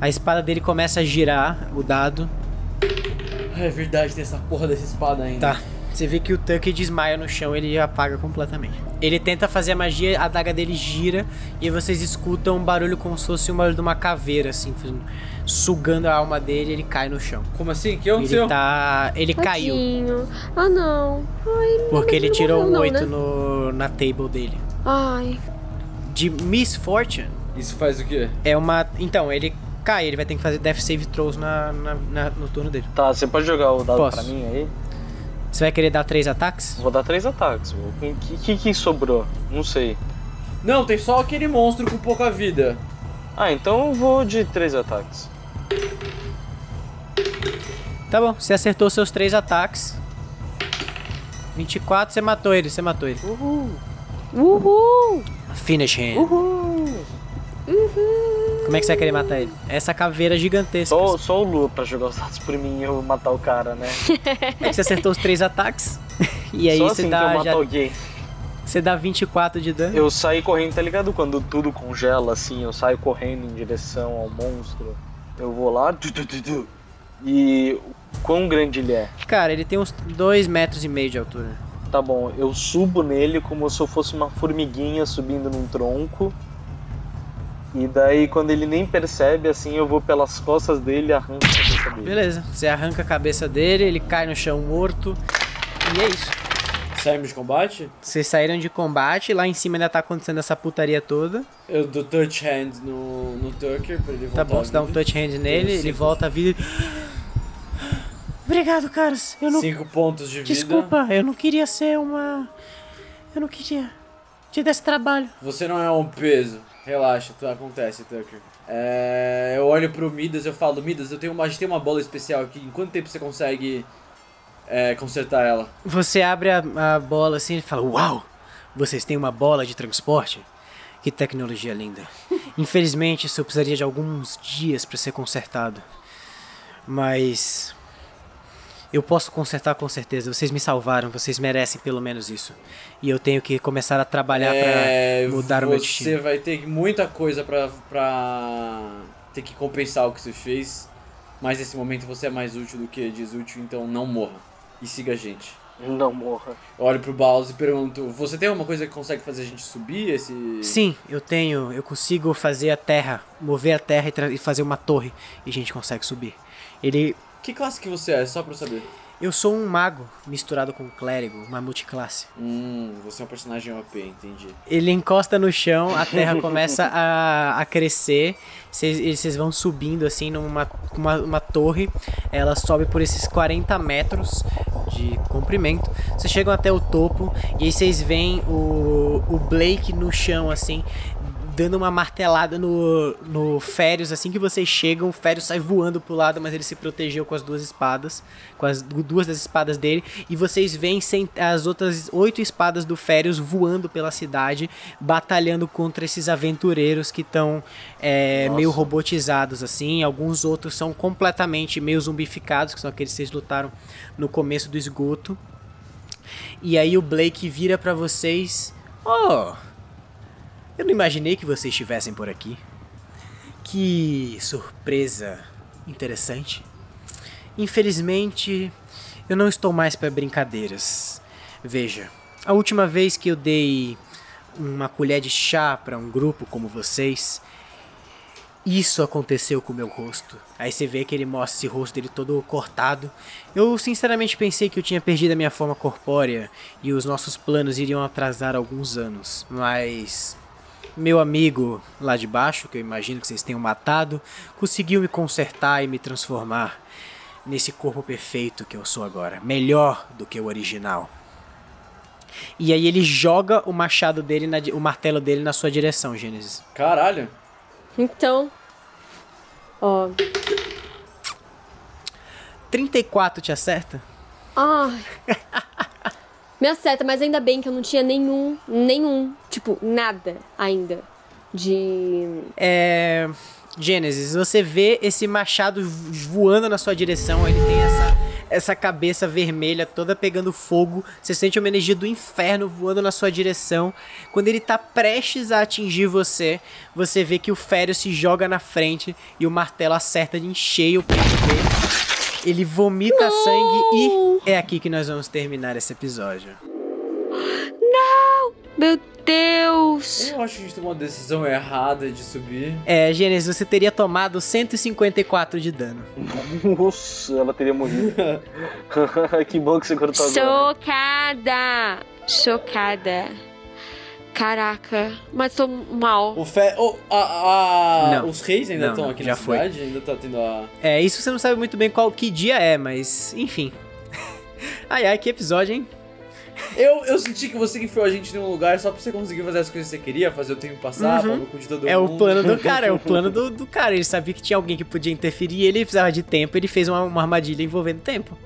A espada dele começa a girar, o dado. É verdade, tem essa porra dessa espada ainda. Tá. Você vê que o Tucker desmaia no chão, ele apaga completamente. Ele tenta fazer a magia, a daga dele gira e vocês escutam um barulho como se fosse um barulho de uma caveira, assim, sugando a alma dele, ele cai no chão. Como assim? que aconteceu? Ele tá. Ele caiu. Tadinho. Ah, não. Ai, Porque ele tirou um não, 8 né? no, na table dele. Ai. De Misfortune Isso faz o quê? é uma. Então, ele cai, ele vai ter que fazer Death Save Throws na, na- na- no turno dele. Tá, você pode jogar o dado Posso. pra mim aí? Você vai querer dar três ataques? Vou dar três ataques. O que, que, que sobrou? Não sei. Não, tem só aquele monstro com pouca vida. Ah, então eu vou de três ataques. Tá bom, você acertou seus três ataques. 24, você matou ele, você matou ele. Uhul. Uhul. Finish him. Uhul. Como é que você vai querer matar ele? Essa caveira gigantesca. Só, só o Lu pra jogar os dados por mim e eu matar o cara, né? (laughs) É que você acertou os três ataques. (laughs) E aí só você assim que eu dá, mato já, alguém. você dá 24 de dano. Eu saio correndo, tá ligado? Quando tudo congela, assim, eu saio correndo em direção ao monstro. Eu vou lá. tu, tu, tu, e quão grande ele é? Cara, ele tem uns 2 metros e meio de altura. Tá bom, eu subo nele como se eu fosse uma formiguinha subindo num tronco. E daí, quando ele nem percebe, assim, eu vou pelas costas dele e arranco a cabeça dele. Beleza, você arranca a cabeça dele, ele cai no chão morto. E é isso. Saímos de combate? Vocês saíram de combate, lá em cima ainda tá acontecendo essa putaria toda. Eu dou touch hand no, no Tucker pra ele voltar Tá bom, você dá um touch hand nele, ele volta à vida. Obrigado, caras. Eu não. Cinco pontos de vida. Desculpa, eu não queria ser uma. Eu não queria te dar esse trabalho. Você não é um peso. Relaxa, tudo acontece, Tucker. É, eu olho pro Midas eu falo, Midas, eu tenho uma, a gente tem uma bola especial aqui. Em quanto tempo você consegue é, consertar ela? Você abre a, a bola assim e fala: Uau! Vocês têm uma bola de transporte? Que tecnologia linda. (laughs) Infelizmente, isso precisaria de alguns dias para ser consertado. Mas. Eu posso consertar com certeza. Vocês me salvaram, vocês merecem pelo menos isso. E eu tenho que começar a trabalhar É, pra mudar o meu Você destino. vai ter muita coisa pra, pra ter que compensar o que você fez, mas nesse momento você é mais útil do que desútil, então não morra. E siga a gente. Não morra. Eu olho pro Baus e pergunto: Você tem alguma coisa que consegue fazer a gente subir esse. Sim, eu tenho. Eu consigo fazer a terra, mover a terra e, e fazer uma torre. E a gente consegue subir. Ele. Que classe que você é? Só pra eu saber. Eu sou um mago misturado com um clérigo, uma multiclasse. Hum, você é um personagem OP, entendi. Ele encosta no chão, a terra (laughs) começa a, a crescer. Vocês vão subindo assim numa uma, uma torre. Ela sobe por esses 40 metros de comprimento. Vocês chegam até o topo e aí vocês veem o, o Blake no chão assim. Dando uma martelada no, no Férios, assim que vocês chegam, o Férios sai voando pro lado, mas ele se protegeu com as duas espadas, com as du- duas das espadas dele, e vocês veem as outras oito espadas do Férios voando pela cidade, batalhando contra esses aventureiros que estão meio robotizados, assim. Alguns outros são completamente meio zumbificados, que são aqueles que vocês lutaram no começo do esgoto. E aí o Blake vira pra vocês. Oh! Eu não imaginei que vocês estivessem por aqui. Que surpresa interessante. Infelizmente, eu não estou mais para brincadeiras. Veja, a última vez que eu dei uma colher de chá para um grupo como vocês, isso aconteceu com o meu rosto. Aí você vê que ele mostra esse rosto dele todo cortado. Eu sinceramente pensei que eu tinha perdido a minha forma corpórea e os nossos planos iriam atrasar alguns anos. Mas meu amigo lá de baixo, que eu imagino que vocês tenham matado, conseguiu me consertar e me transformar nesse corpo perfeito que eu sou agora, melhor do que o original. E aí ele joga o machado dele, na o martelo dele na sua direção, Gênesis. Caralho. Então. Ó. 34 te acerta? Ai. (laughs) Me acerta, mas ainda bem que eu não tinha nenhum. Nenhum. Tipo, nada ainda. De. É. Gênesis, você vê esse machado voando na sua direção, ele tem essa, essa cabeça vermelha toda pegando fogo, você sente uma energia do inferno voando na sua direção. Quando ele tá prestes a atingir você, você vê que o Fério se joga na frente e o martelo acerta de em cheio o peito dele. Ele vomita sangue e é aqui que nós vamos terminar esse episódio. Meu Deus! Eu acho que a gente tomou uma decisão errada de subir. É, Gênesis, você teria tomado 154 de dano. Nossa, ela teria morrido. (laughs) (laughs) que bom que você cortou agora. Chocada! Chocada. Caraca, mas tô mal. O fe... oh, a, a- Não. Os reis ainda estão aqui já na foi. cidade? Ainda tá tendo a. É, isso você não sabe muito bem qual que dia é, mas enfim. (laughs) ai ai, que episódio, hein? Eu, eu senti que você enfiou a gente em um lugar só pra você conseguir fazer as coisas que você queria, fazer o tempo passar, Uhum. pau de todo É o mundo. plano do (laughs) cara, é o plano do, do cara. Ele sabia que tinha alguém que podia interferir, ele precisava de tempo, ele fez uma, uma armadilha envolvendo tempo.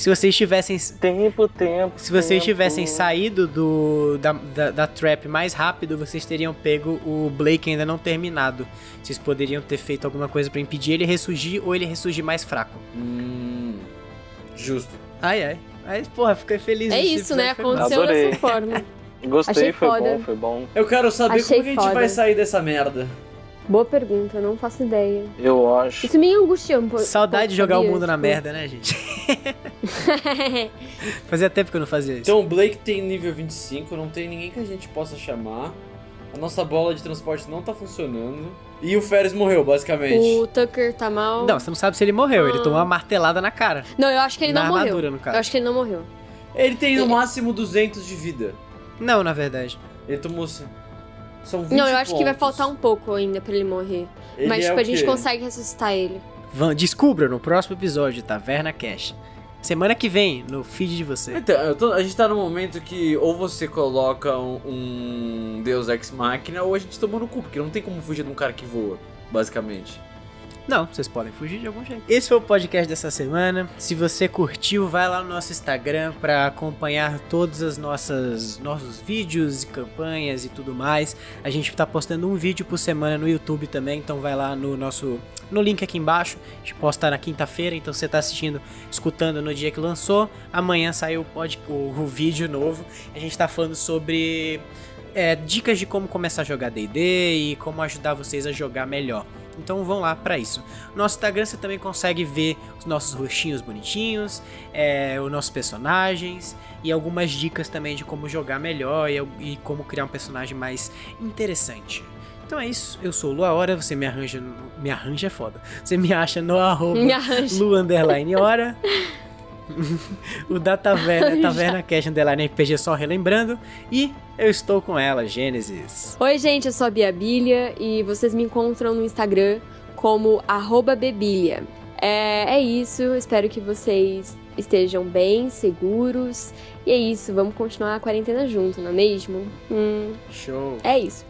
Se vocês tivessem. Se Tempo, tempo. vocês tempo. tivessem saído do, da, da, da trap mais rápido, vocês teriam pego o Blake ainda não terminado. Vocês poderiam ter feito alguma coisa pra impedir ele ressurgir ou ele ressurgir mais fraco. Hum. Justo. Ai ai. Aí, porra, fiquei feliz. É isso, né? Aconteceu Adorei. dessa forma. Gostei, Achei foi foda. bom, foi bom. Eu quero saber Achei como que a gente vai sair dessa merda. Boa pergunta, não faço ideia. Eu acho. Isso me angustia um pouco. Saudade de jogar o sabia? mundo na Tipo- merda, né, gente? (laughs) Fazia tempo que eu não fazia isso. Então o Blake tem nível 25, não tem ninguém que a gente possa chamar. A nossa bola de transporte não tá funcionando. E o Férez morreu, basicamente. o Tucker tá mal. Não, você não sabe se ele morreu. Ele Ah. tomou uma martelada na cara. Não, eu acho que ele Na não armadura, morreu. no caso. Eu acho que ele não morreu. Ele tem no máximo 200 de vida. Não, na verdade. Ele tomou. São 20 Não, eu acho que vai pontos. faltar um pouco ainda pra ele morrer. Ele Mas, é tipo, a gente consegue ressuscitar ele. Vão, descubra no próximo episódio, Taverna Cash. Semana que vem, no feed de você. Então, eu tô- a gente tá num momento que ou você coloca um, um Deus Ex Machina ou a gente toma no cu, porque não tem como fugir de um cara que voa, basicamente. Não, vocês podem fugir de algum jeito. Esse foi o podcast dessa semana. Se você curtiu, vai lá no nosso Instagram para acompanhar todos os nossas, nossos vídeos e campanhas e tudo mais. A gente tá postando um vídeo por semana no YouTube também, então vai lá no nosso no link aqui embaixo. A gente posta na quinta-feira, então você tá assistindo, escutando no dia que lançou. Amanhã saiu o, pod, o, o vídeo novo. A gente tá falando sobre é, dicas de como começar a jogar D&D e como ajudar vocês a jogar melhor. Então vão lá pra isso. No nosso Instagram você também consegue ver os nossos rostinhos bonitinhos, é, os nossos personagens e algumas dicas também de como jogar melhor e, e como criar um personagem mais interessante. Então é isso, eu sou o Lua Hora, você me arranja. no- Me arranja é foda. Você me acha no (laughs) arroba Me arranja. Lu Underline Hora. (laughs) (laughs) o da Taverna, Taverna Cash Underline RPG só relembrando. E eu estou com ela, Gênesis. Oi, gente, eu sou a Bia Bilha e vocês me encontram no Instagram como bebilha. É, é isso, espero que vocês estejam bem, seguros. E é isso, vamos continuar a quarentena junto, não é mesmo? Hum, Show. é isso.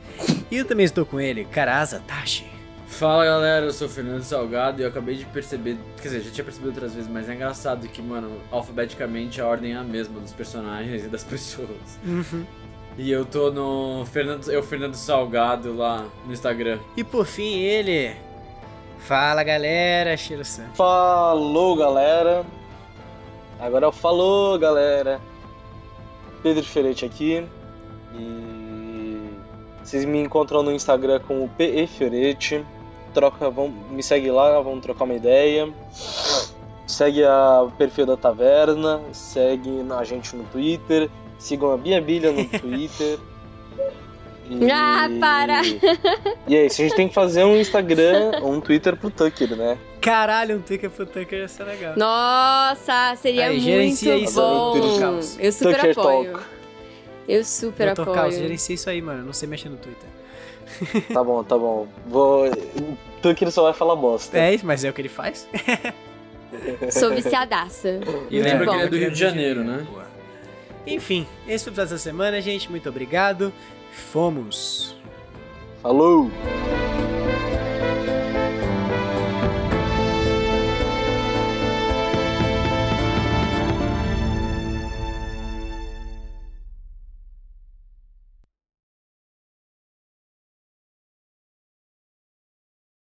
E eu também estou com ele, Karaza Tashi. Fala galera, eu sou o Fernando Salgado e eu acabei de perceber, quer dizer, já tinha percebido outras vezes, mas é engraçado que, mano, alfabeticamente a ordem é a mesma dos personagens (laughs) e das pessoas. E eu tô no Fernando, eu Fernando Salgado lá no Instagram. E por fim, ele. Fala galera, Shiro-san. Falou, galera. Agora eu falou, galera. Pedro Diferente aqui. E vocês me encontram no Instagram como PE Fiorete. Troca, vão, me segue lá, vamos trocar uma ideia. Segue a o perfil da taverna, segue a gente no Twitter, sigam a Bia Bilha no (laughs) Twitter. E- Ah, para! E é isso, a gente tem que fazer um Instagram, um Twitter pro Tucker, né? Caralho, um Tucker pro Tucker ia ser legal. Nossa, seria Aí, muito bom. Eu super Tucker apoio. Talk. Eu super Dr. Apoio. gerencia isso aí, mano. Eu Não sei mexer no Twitter. (laughs) Tá bom, tá bom. Vou. O Tucker só vai falar bosta. É isso, mas é o que ele faz. (laughs) Sou viciadaça. E lembra que ele é do Rio de Janeiro, né? Enfim, esse foi o episódio dessa semana, gente. Muito obrigado. Fomos. Falou!